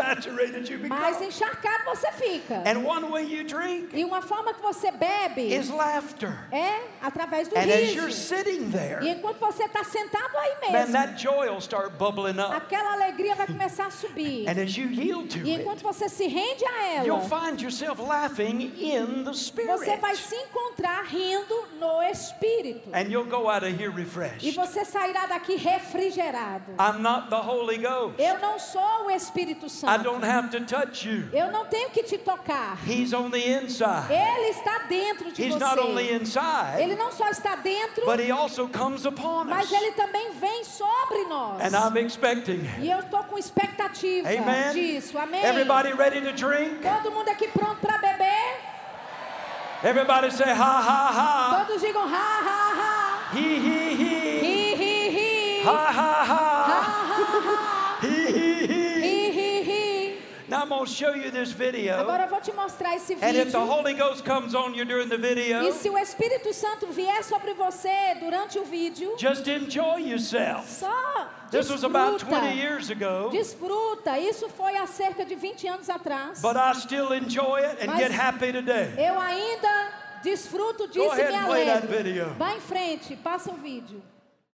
mais encharcado você fica. And one way you drink E uma forma que você bebe is laughter. é através do And as you're riso. sitting E there, enquanto você está sentado aí man, mesmo, that joy will start bubbling up. aquela alegria vai começar a subir. And as you yield to E it, enquanto você se rende a you'll ela, find yourself laughing in the você vai Spirit. se encontrar rindo no Espírito. And you'll go out of here E refreshed. Você sairá daqui refrigerado. I'm not the Holy Ghost. Eu não sou o Espírito I Santo. don't have to touch you. Eu não tenho que te tocar. He's on the inside. Ele está dentro de He's not only você. inside, Ele não só está dentro, but He also comes upon mas us. ele também vem sobre nós. And I'm expecting E eu estou com expectativa Amen. disso. Amém? Everybody ready to drink? Todo mundo aqui pronto para beber? Everybody say ha ha ha. Todos digam ha, ha, ha. He he he. Hi. Ha ha Ha, ha. ha, ha. He he he. Hi, hi, hi. Now I'm going to show you this video. Agora eu vou te mostrar esse And if the vídeo. Holy Ghost comes on you during the video, E se o Espírito Santo vier sobre você durante o vídeo, just enjoy yourself. só This was about 20 desfruta. years ago, Desfruta. Isso foi há cerca de 20 anos atrás. but I still enjoy it and Mas- get happy today. Eu ainda desfruto disso e me alegro. Vá em frente, passa o vídeo.